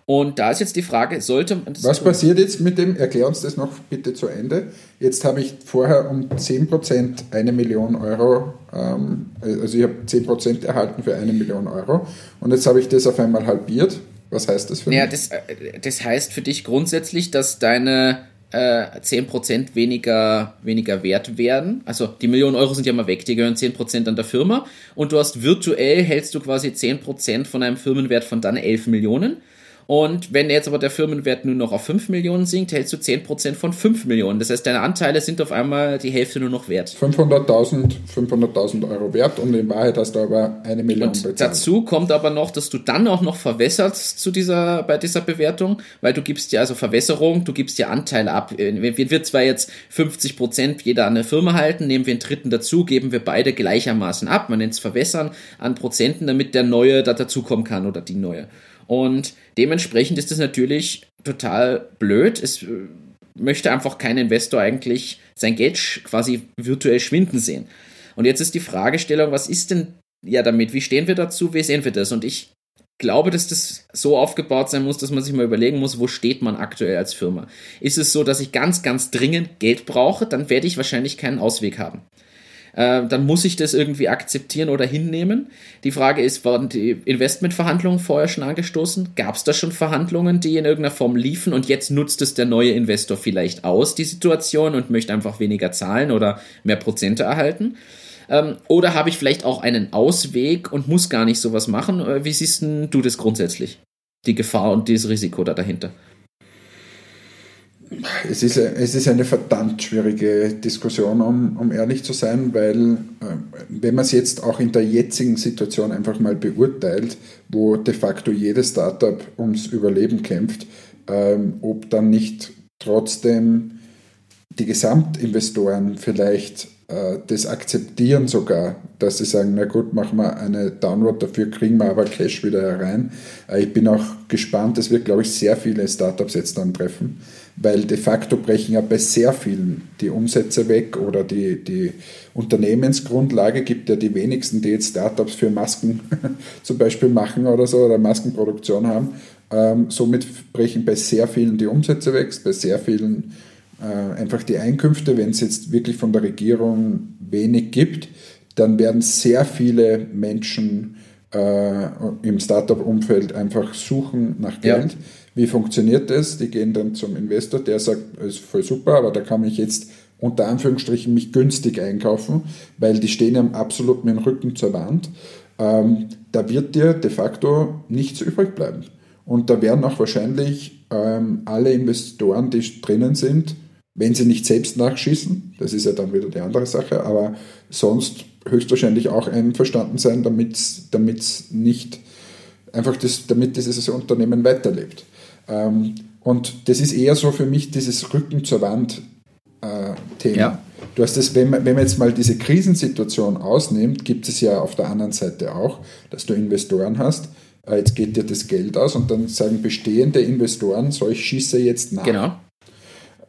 Und da ist jetzt die Frage, sollte man Was passiert jetzt mit dem, erklär uns das noch bitte zu Ende. Jetzt habe ich vorher um 10% eine Million Euro, ähm, also ich habe 10% erhalten für eine Million Euro und jetzt habe ich das auf einmal halbiert. Was heißt das für Ja, mich? das, äh, das heißt für dich grundsätzlich, dass deine äh, 10% weniger, weniger wert werden. Also die Millionen Euro sind ja mal weg, die gehören 10% an der Firma und du hast virtuell, hältst du quasi 10% von einem Firmenwert von dann 11 Millionen. Und wenn jetzt aber der Firmenwert nur noch auf 5 Millionen sinkt, hältst du 10% von 5 Millionen. Das heißt, deine Anteile sind auf einmal die Hälfte nur noch wert. 500.000 500.000 Euro wert und in Wahrheit hast du aber eine Million Und bezahlt. dazu kommt aber noch, dass du dann auch noch verwässerst zu dieser, bei dieser Bewertung, weil du gibst ja also Verwässerung, du gibst ja Anteile ab. Wir, wir zwar jetzt 50 Prozent jeder an der Firma halten, nehmen wir einen dritten dazu, geben wir beide gleichermaßen ab. Man nennt es Verwässern an Prozenten, damit der Neue da dazukommen kann oder die Neue. Und dementsprechend ist das natürlich total blöd. Es äh, möchte einfach kein Investor eigentlich sein Geld quasi virtuell schwinden sehen. Und jetzt ist die Fragestellung, was ist denn ja damit? Wie stehen wir dazu? Wie sehen wir das? Und ich glaube, dass das so aufgebaut sein muss, dass man sich mal überlegen muss, wo steht man aktuell als Firma? Ist es so, dass ich ganz, ganz dringend Geld brauche, dann werde ich wahrscheinlich keinen Ausweg haben. Äh, dann muss ich das irgendwie akzeptieren oder hinnehmen. Die Frage ist, waren die Investmentverhandlungen vorher schon angestoßen? Gab es da schon Verhandlungen, die in irgendeiner Form liefen und jetzt nutzt es der neue Investor vielleicht aus, die Situation, und möchte einfach weniger zahlen oder mehr Prozente erhalten? Ähm, oder habe ich vielleicht auch einen Ausweg und muss gar nicht sowas machen? Äh, Wie siehst du das grundsätzlich? Die Gefahr und dieses Risiko da dahinter. Es ist, es ist eine verdammt schwierige Diskussion, um, um ehrlich zu sein, weil äh, wenn man es jetzt auch in der jetzigen Situation einfach mal beurteilt, wo de facto jedes Startup ums Überleben kämpft, ähm, ob dann nicht trotzdem die Gesamtinvestoren vielleicht äh, das akzeptieren sogar, dass sie sagen, na gut, machen wir eine Download, dafür kriegen wir aber Cash wieder herein. Äh, ich bin auch gespannt, es wird, glaube ich, sehr viele Startups jetzt dann treffen, weil de facto brechen ja bei sehr vielen die Umsätze weg oder die, die Unternehmensgrundlage gibt ja die wenigsten, die jetzt Startups für Masken zum Beispiel machen oder so oder Maskenproduktion haben. Ähm, somit brechen bei sehr vielen die Umsätze weg, bei sehr vielen äh, einfach die Einkünfte, wenn es jetzt wirklich von der Regierung wenig gibt, dann werden sehr viele Menschen äh, im Startup-Umfeld einfach suchen nach Ja. Wie funktioniert das? Die gehen dann zum Investor, der sagt, ist voll super, aber da kann ich jetzt unter Anführungsstrichen mich günstig einkaufen, weil die stehen ja absolut mit dem Rücken zur Wand. Ähm, da wird dir de facto nichts übrig bleiben. Und da werden auch wahrscheinlich ähm, alle Investoren, die drinnen sind, wenn sie nicht selbst nachschießen, das ist ja dann wieder die andere Sache, aber sonst höchstwahrscheinlich auch einverstanden sein, damit es nicht einfach das, damit dieses Unternehmen weiterlebt. Ähm, und das ist eher so für mich dieses Rücken zur Wand äh, Thema. Ja. Du hast das, wenn man, wenn man jetzt mal diese Krisensituation ausnimmt, gibt es ja auf der anderen Seite auch, dass du Investoren hast. Äh, jetzt geht dir das Geld aus und dann sagen bestehende Investoren, so ich schieße jetzt nach. Genau.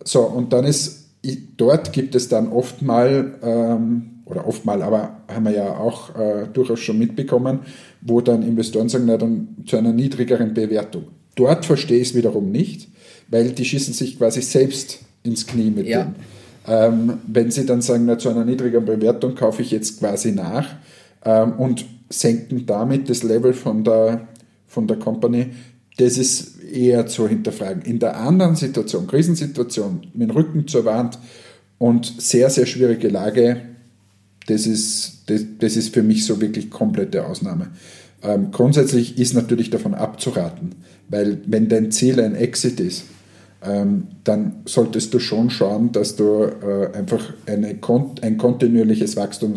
So, und dann ist, dort gibt es dann oft mal, ähm, oder oft mal, aber haben wir ja auch äh, durchaus schon mitbekommen, wo dann Investoren sagen, na dann zu einer niedrigeren Bewertung. Dort verstehe ich es wiederum nicht, weil die schießen sich quasi selbst ins Knie mit Ja. dem. Ähm, wenn sie dann sagen, na, zu einer niedrigeren Bewertung kaufe ich jetzt quasi nach ähm, und senken damit das Level von der, von der Company, das ist eher zu hinterfragen. In der anderen Situation, Krisensituation, mit dem Rücken zur Wand und sehr, sehr schwierige Lage, das ist, das, das ist für mich so wirklich komplette Ausnahme. Ähm, grundsätzlich ist natürlich davon abzuraten, weil wenn dein Ziel ein Exit ist, ähm, dann solltest du schon schauen, dass du äh, einfach eine, ein kontinuierliches Wachstum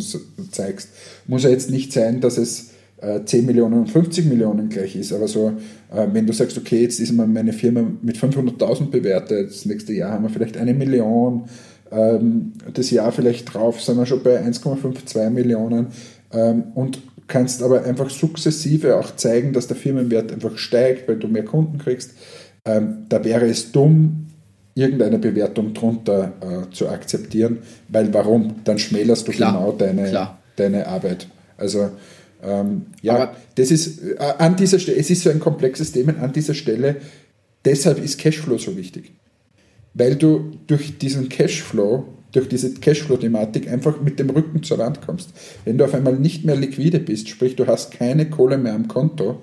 zeigst. Muss ja jetzt nicht sein, dass es äh, 10 Millionen und 50 Millionen gleich ist, aber so, äh, wenn du sagst, okay, jetzt ist meine Firma mit 500.000 bewertet, das nächste Jahr haben wir vielleicht eine Million, ähm, das Jahr vielleicht drauf sind wir schon bei 1,52 Millionen ähm, und kannst aber einfach sukzessive auch zeigen, dass der Firmenwert einfach steigt, weil du mehr Kunden kriegst. Ähm, da wäre es dumm, irgendeine Bewertung drunter äh, zu akzeptieren, weil warum? Dann schmälerst du Klar, genau deine, klar. deine Arbeit. Also Ähm, ja, Aber- das ist äh, an dieser Stelle, es ist so ein komplexes Thema an dieser Stelle. Deshalb ist Cashflow so wichtig. Weil du durch diesen Cashflow, durch diese Cashflow-Thematik einfach mit dem Rücken zur Wand kommst. Wenn du auf einmal nicht mehr liquide bist, sprich du hast keine Kohle mehr am Konto,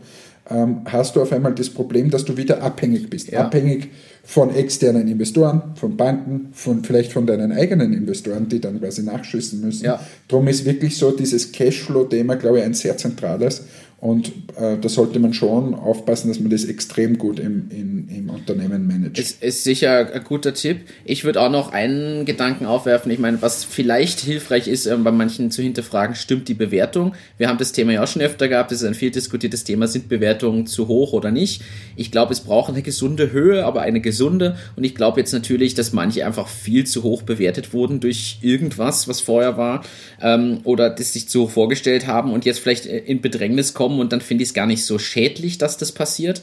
ähm, hast du auf einmal das Problem, dass du wieder abhängig bist. Ja. Abhängig von externen Investoren, von Banken, von vielleicht von deinen eigenen Investoren, die dann quasi nachschießen müssen. Ja. Darum ist wirklich so dieses Cashflow-Thema, glaube ich, ein sehr zentrales. Und äh, da sollte man schon aufpassen, dass man das extrem gut im, im, im Unternehmen managt. Ist, ist sicher ein guter Tipp. Ich würde auch noch einen Gedanken aufwerfen. Ich meine, was vielleicht hilfreich ist, ähm, bei manchen zu hinterfragen, stimmt die Bewertung? Wir haben das Thema ja auch schon öfter gehabt. Das ist ein viel diskutiertes Thema. Sind Bewertungen zu hoch oder nicht? Ich glaube, es braucht eine gesunde Höhe, aber eine gesunde. Und ich glaube jetzt natürlich, dass manche einfach viel zu hoch bewertet wurden durch irgendwas, was vorher war, ähm, oder das sich zu hoch vorgestellt haben und jetzt vielleicht äh, in Bedrängnis kommen und dann finde ich es gar nicht so schädlich, dass das passiert.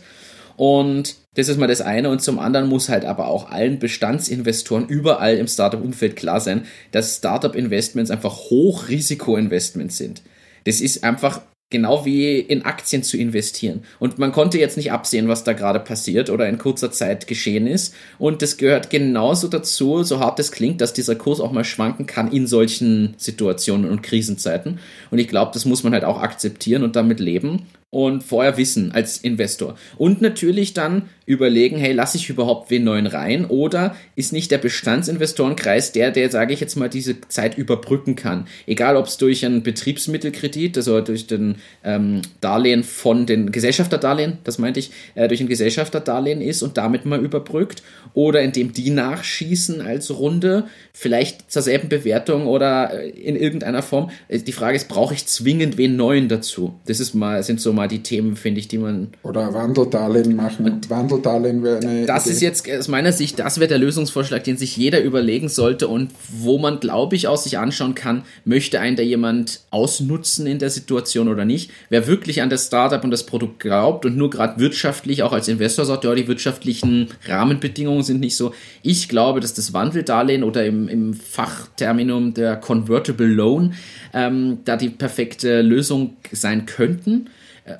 Und das ist mal das eine. Und zum anderen muss halt aber auch allen Bestandsinvestoren überall im Startup-Umfeld klar sein, dass Startup-Investments einfach Hochrisiko-Investments sind. Das ist einfach genau wie in Aktien zu investieren. Und man konnte jetzt nicht absehen, was da gerade passiert oder in kurzer Zeit geschehen ist. Und das gehört genauso dazu, so hart es klingt, dass dieser Kurs auch mal schwanken kann in solchen Situationen und Krisenzeiten. Und ich glaube, das muss man halt auch akzeptieren und damit leben und vorher wissen als Investor. Und natürlich dann überlegen, hey, lasse ich überhaupt wen neuen rein oder ist nicht der Bestandsinvestorenkreis der, der, sage ich jetzt mal, diese Zeit überbrücken kann. Egal, ob es durch einen Betriebsmittelkredit, also durch den ähm, Darlehen von den Gesellschafterdarlehen, das meinte ich, äh, durch ein Gesellschafterdarlehen ist und damit mal überbrückt oder indem die nachschießen als Runde, vielleicht zur selben Bewertung oder äh, in irgendeiner Form. Äh, Die Frage ist, brauche ich zwingend wen neuen dazu? Das ist mal, sind so mal die Themen, finde ich, die man Oder Wandeldarlehen machen. Wandeldarlehen wäre eine das Idee. ist jetzt aus meiner Sicht, das wäre der Lösungsvorschlag, den sich jeder überlegen sollte und wo man, glaube ich, auch sich anschauen kann, möchte einen da jemand ausnutzen in der Situation oder nicht. Wer wirklich an das Startup und das Produkt glaubt und nur gerade wirtschaftlich auch als Investor sagt, ja, die wirtschaftlichen Rahmenbedingungen sind nicht so. Ich glaube, dass das Wandeldarlehen oder im, im Fachterminum der Convertible Loan ähm, da die perfekte Lösung sein könnten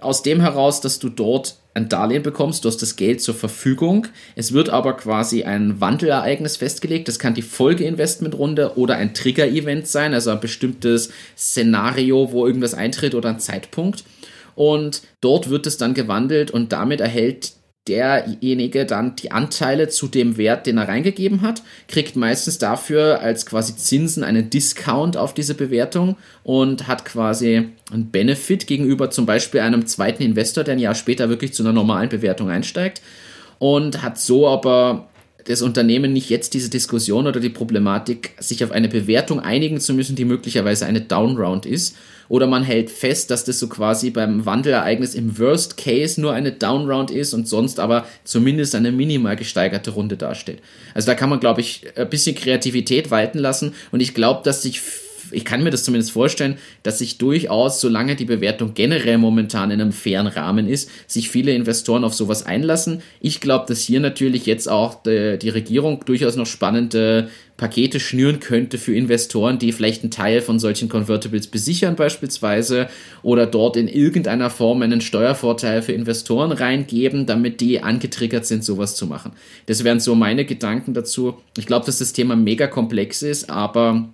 aus dem heraus, dass du dort ein Darlehen bekommst, du hast das Geld zur Verfügung. Es wird aber quasi ein Wandelereignis festgelegt. Das kann die Folgeinvestmentrunde oder ein Trigger-Event sein, also ein bestimmtes Szenario, wo irgendwas eintritt oder ein Zeitpunkt. Und dort wird es dann gewandelt und damit erhält derjenige dann die Anteile zu dem Wert, den er reingegeben hat, kriegt meistens dafür als quasi Zinsen einen Discount auf diese Bewertung und hat quasi einen Benefit gegenüber zum Beispiel einem zweiten Investor, der ein Jahr später wirklich zu einer normalen Bewertung einsteigt und hat so aber das Unternehmen nicht jetzt diese Diskussion oder die Problematik, sich auf eine Bewertung einigen zu müssen, die möglicherweise eine Downround ist. Oder man hält fest, dass das so quasi beim Wandelereignis im Worst Case nur eine Downround ist und sonst aber zumindest eine minimal gesteigerte Runde darstellt. Also da kann man, glaube ich, ein bisschen Kreativität walten lassen und ich glaube, dass sich ich kann mir das zumindest vorstellen, dass sich durchaus, solange die Bewertung generell momentan in einem fairen Rahmen ist, sich viele Investoren auf sowas einlassen. Ich glaube, dass hier natürlich jetzt auch die, die Regierung durchaus noch spannende Pakete schnüren könnte für Investoren, die vielleicht einen Teil von solchen Convertibles besichern beispielsweise oder dort in irgendeiner Form einen Steuervorteil für Investoren reingeben, damit die angetriggert sind, sowas zu machen. Das wären so meine Gedanken dazu. Ich glaube, dass das Thema mega komplex ist, aber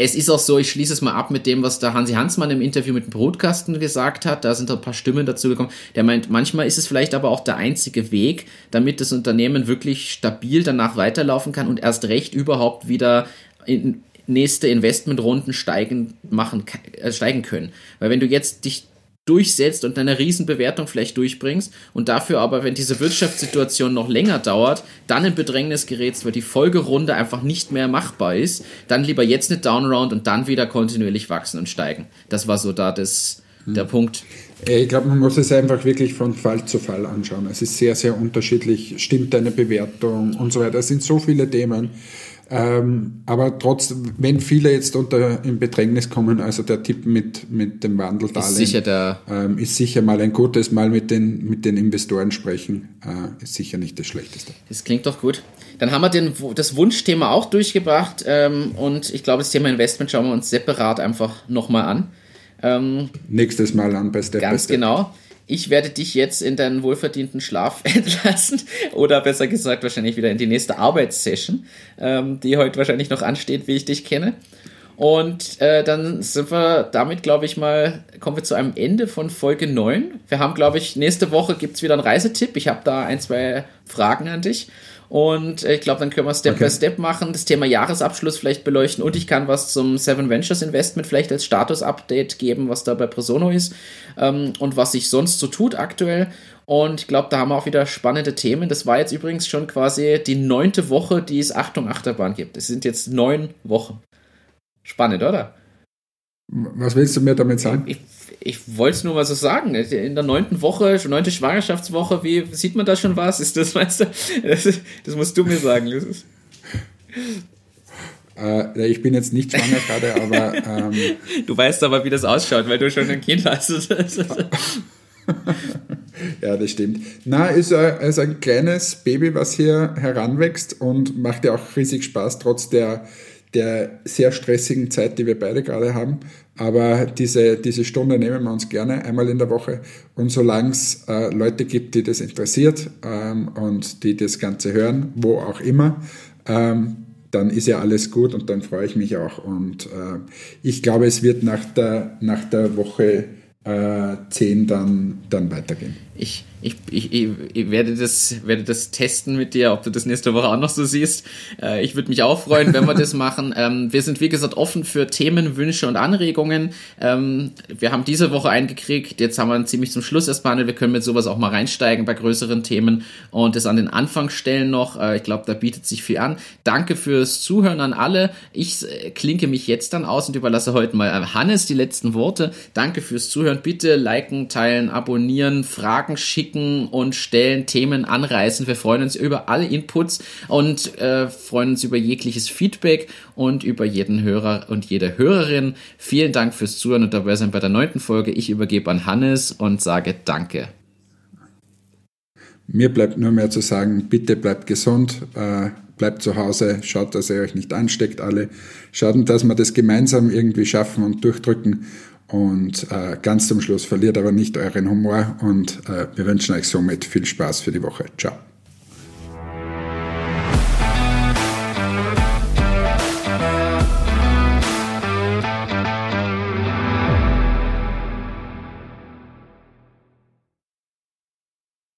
es ist auch so, ich schließe es mal ab mit dem, was der Hansi Hansmann im Interview mit dem Brotkasten gesagt hat. Da sind ein paar Stimmen dazu gekommen. Der meint, manchmal ist es vielleicht aber auch der einzige Weg, damit das Unternehmen wirklich stabil danach weiterlaufen kann und erst recht überhaupt wieder in nächste Investmentrunden steigen, machen, äh, steigen können. Weil wenn du jetzt dich durchsetzt und eine Riesenbewertung vielleicht durchbringst und dafür aber, wenn diese Wirtschaftssituation noch länger dauert, dann in Bedrängnis gerätst, weil die Folgerunde einfach nicht mehr machbar ist, dann lieber jetzt eine Downround und dann wieder kontinuierlich wachsen und steigen. Das war so da das, der Punkt. Ich glaube, man muss es einfach wirklich von Fall zu Fall anschauen. Es ist sehr, sehr unterschiedlich. Stimmt deine Bewertung und so weiter. Es sind so viele Themen. Ähm, aber trotzdem, wenn viele jetzt unter in Bedrängnis kommen, also der Tipp mit, mit dem Wandeldarlehen, Ist sicher der- ähm, ist sicher mal ein gutes, mal mit den, mit den Investoren sprechen, äh, ist sicher nicht das Schlechteste. Das klingt doch gut. Dann haben wir den, das Wunschthema auch durchgebracht ähm, und ich glaube, das Thema Investment schauen wir uns separat einfach nochmal an. Ähm, Nächstes Mal an bei Step by Ganz Step. genau. Ich werde dich jetzt in deinen wohlverdienten Schlaf entlassen oder besser gesagt wahrscheinlich wieder in die nächste Arbeitssession, ähm, die heute wahrscheinlich noch ansteht, wie ich dich kenne. Und äh, dann sind wir damit, glaube ich mal, kommen wir zu einem Ende von Folge 9. Wir haben, glaube ich, nächste Woche gibt's wieder einen Reisetipp. Ich habe da ein, zwei Fragen an dich. Und äh, ich glaube, dann können wir Step Okay. by Step machen, das Thema Jahresabschluss vielleicht beleuchten und ich kann was zum Seven Ventures Investment vielleicht als Status-Update geben, was da bei Presono ist ähm, und was sich sonst so tut aktuell. Und ich glaube, da haben wir auch wieder spannende Themen. Das war jetzt übrigens schon quasi die neunte Woche, die es Achtung Achterbahn gibt. Es sind jetzt neun Wochen. Spannend, oder? Was willst du mir damit sagen? Ich, ich wollte es nur mal so sagen. In der neunten Woche, neunte Schwangerschaftswoche, wie sieht man da schon was? Ist das, weißt du, das, das musst du mir sagen. Äh, ich bin jetzt nicht schwanger gerade, aber ähm, du weißt aber, wie das ausschaut, weil du schon ein Kind hast. ja, das stimmt. Na, ist, ein- ist ein kleines Baby, was hier heranwächst und macht ja auch riesig Spaß, trotz der, der sehr stressigen Zeit, die wir beide gerade haben. Aber diese, diese Stunde nehmen wir uns gerne einmal in der Woche. Und solange es äh, Leute gibt, die das interessiert ähm, und die das Ganze hören, wo auch immer, ähm, dann ist ja alles gut und dann freue ich mich auch. Und äh, ich glaube, es wird nach der, nach der Woche äh, 10 dann, dann weitergehen. Ich, ich, ich, ich, werde, das, werde das testen mit dir, ob du das nächste Woche auch noch so siehst. Äh, ich würde mich auch freuen, wenn wir das machen. Ähm, wir sind, wie gesagt, offen für Themen, Wünsche und Anregungen. Ähm, wir haben diese Woche eingekriegt. Jetzt haben wir ziemlich zum Schluss erst behandelt. Wir können mit sowas auch mal reinsteigen bei größeren Themen und das an den Anfang stellen noch. Äh, ich glaube, da bietet sich viel an. Danke fürs Zuhören an alle. Ich äh, klinke mich jetzt dann aus und überlasse heute mal an Hannes die letzten Worte. Danke fürs Zuhören. Bitte liken, teilen, abonnieren, Fragen schicken und stellen, Themen anreißen. Wir freuen uns über alle Inputs und äh, freuen uns über jegliches Feedback und über jeden Hörer und jede Hörerin. Vielen Dank fürs Zuhören und dabei sein bei der neunten Folge. Ich übergebe an Hannes und sage Danke. Mir bleibt nur mehr zu sagen, bitte bleibt gesund, äh, bleibt zu Hause, schaut, dass ihr euch nicht ansteckt alle, schaut, dass wir das gemeinsam irgendwie schaffen und durchdrücken und äh, ganz zum Schluss verliert aber nicht euren Humor und äh, wir wünschen euch somit viel Spaß für die Woche. Ciao.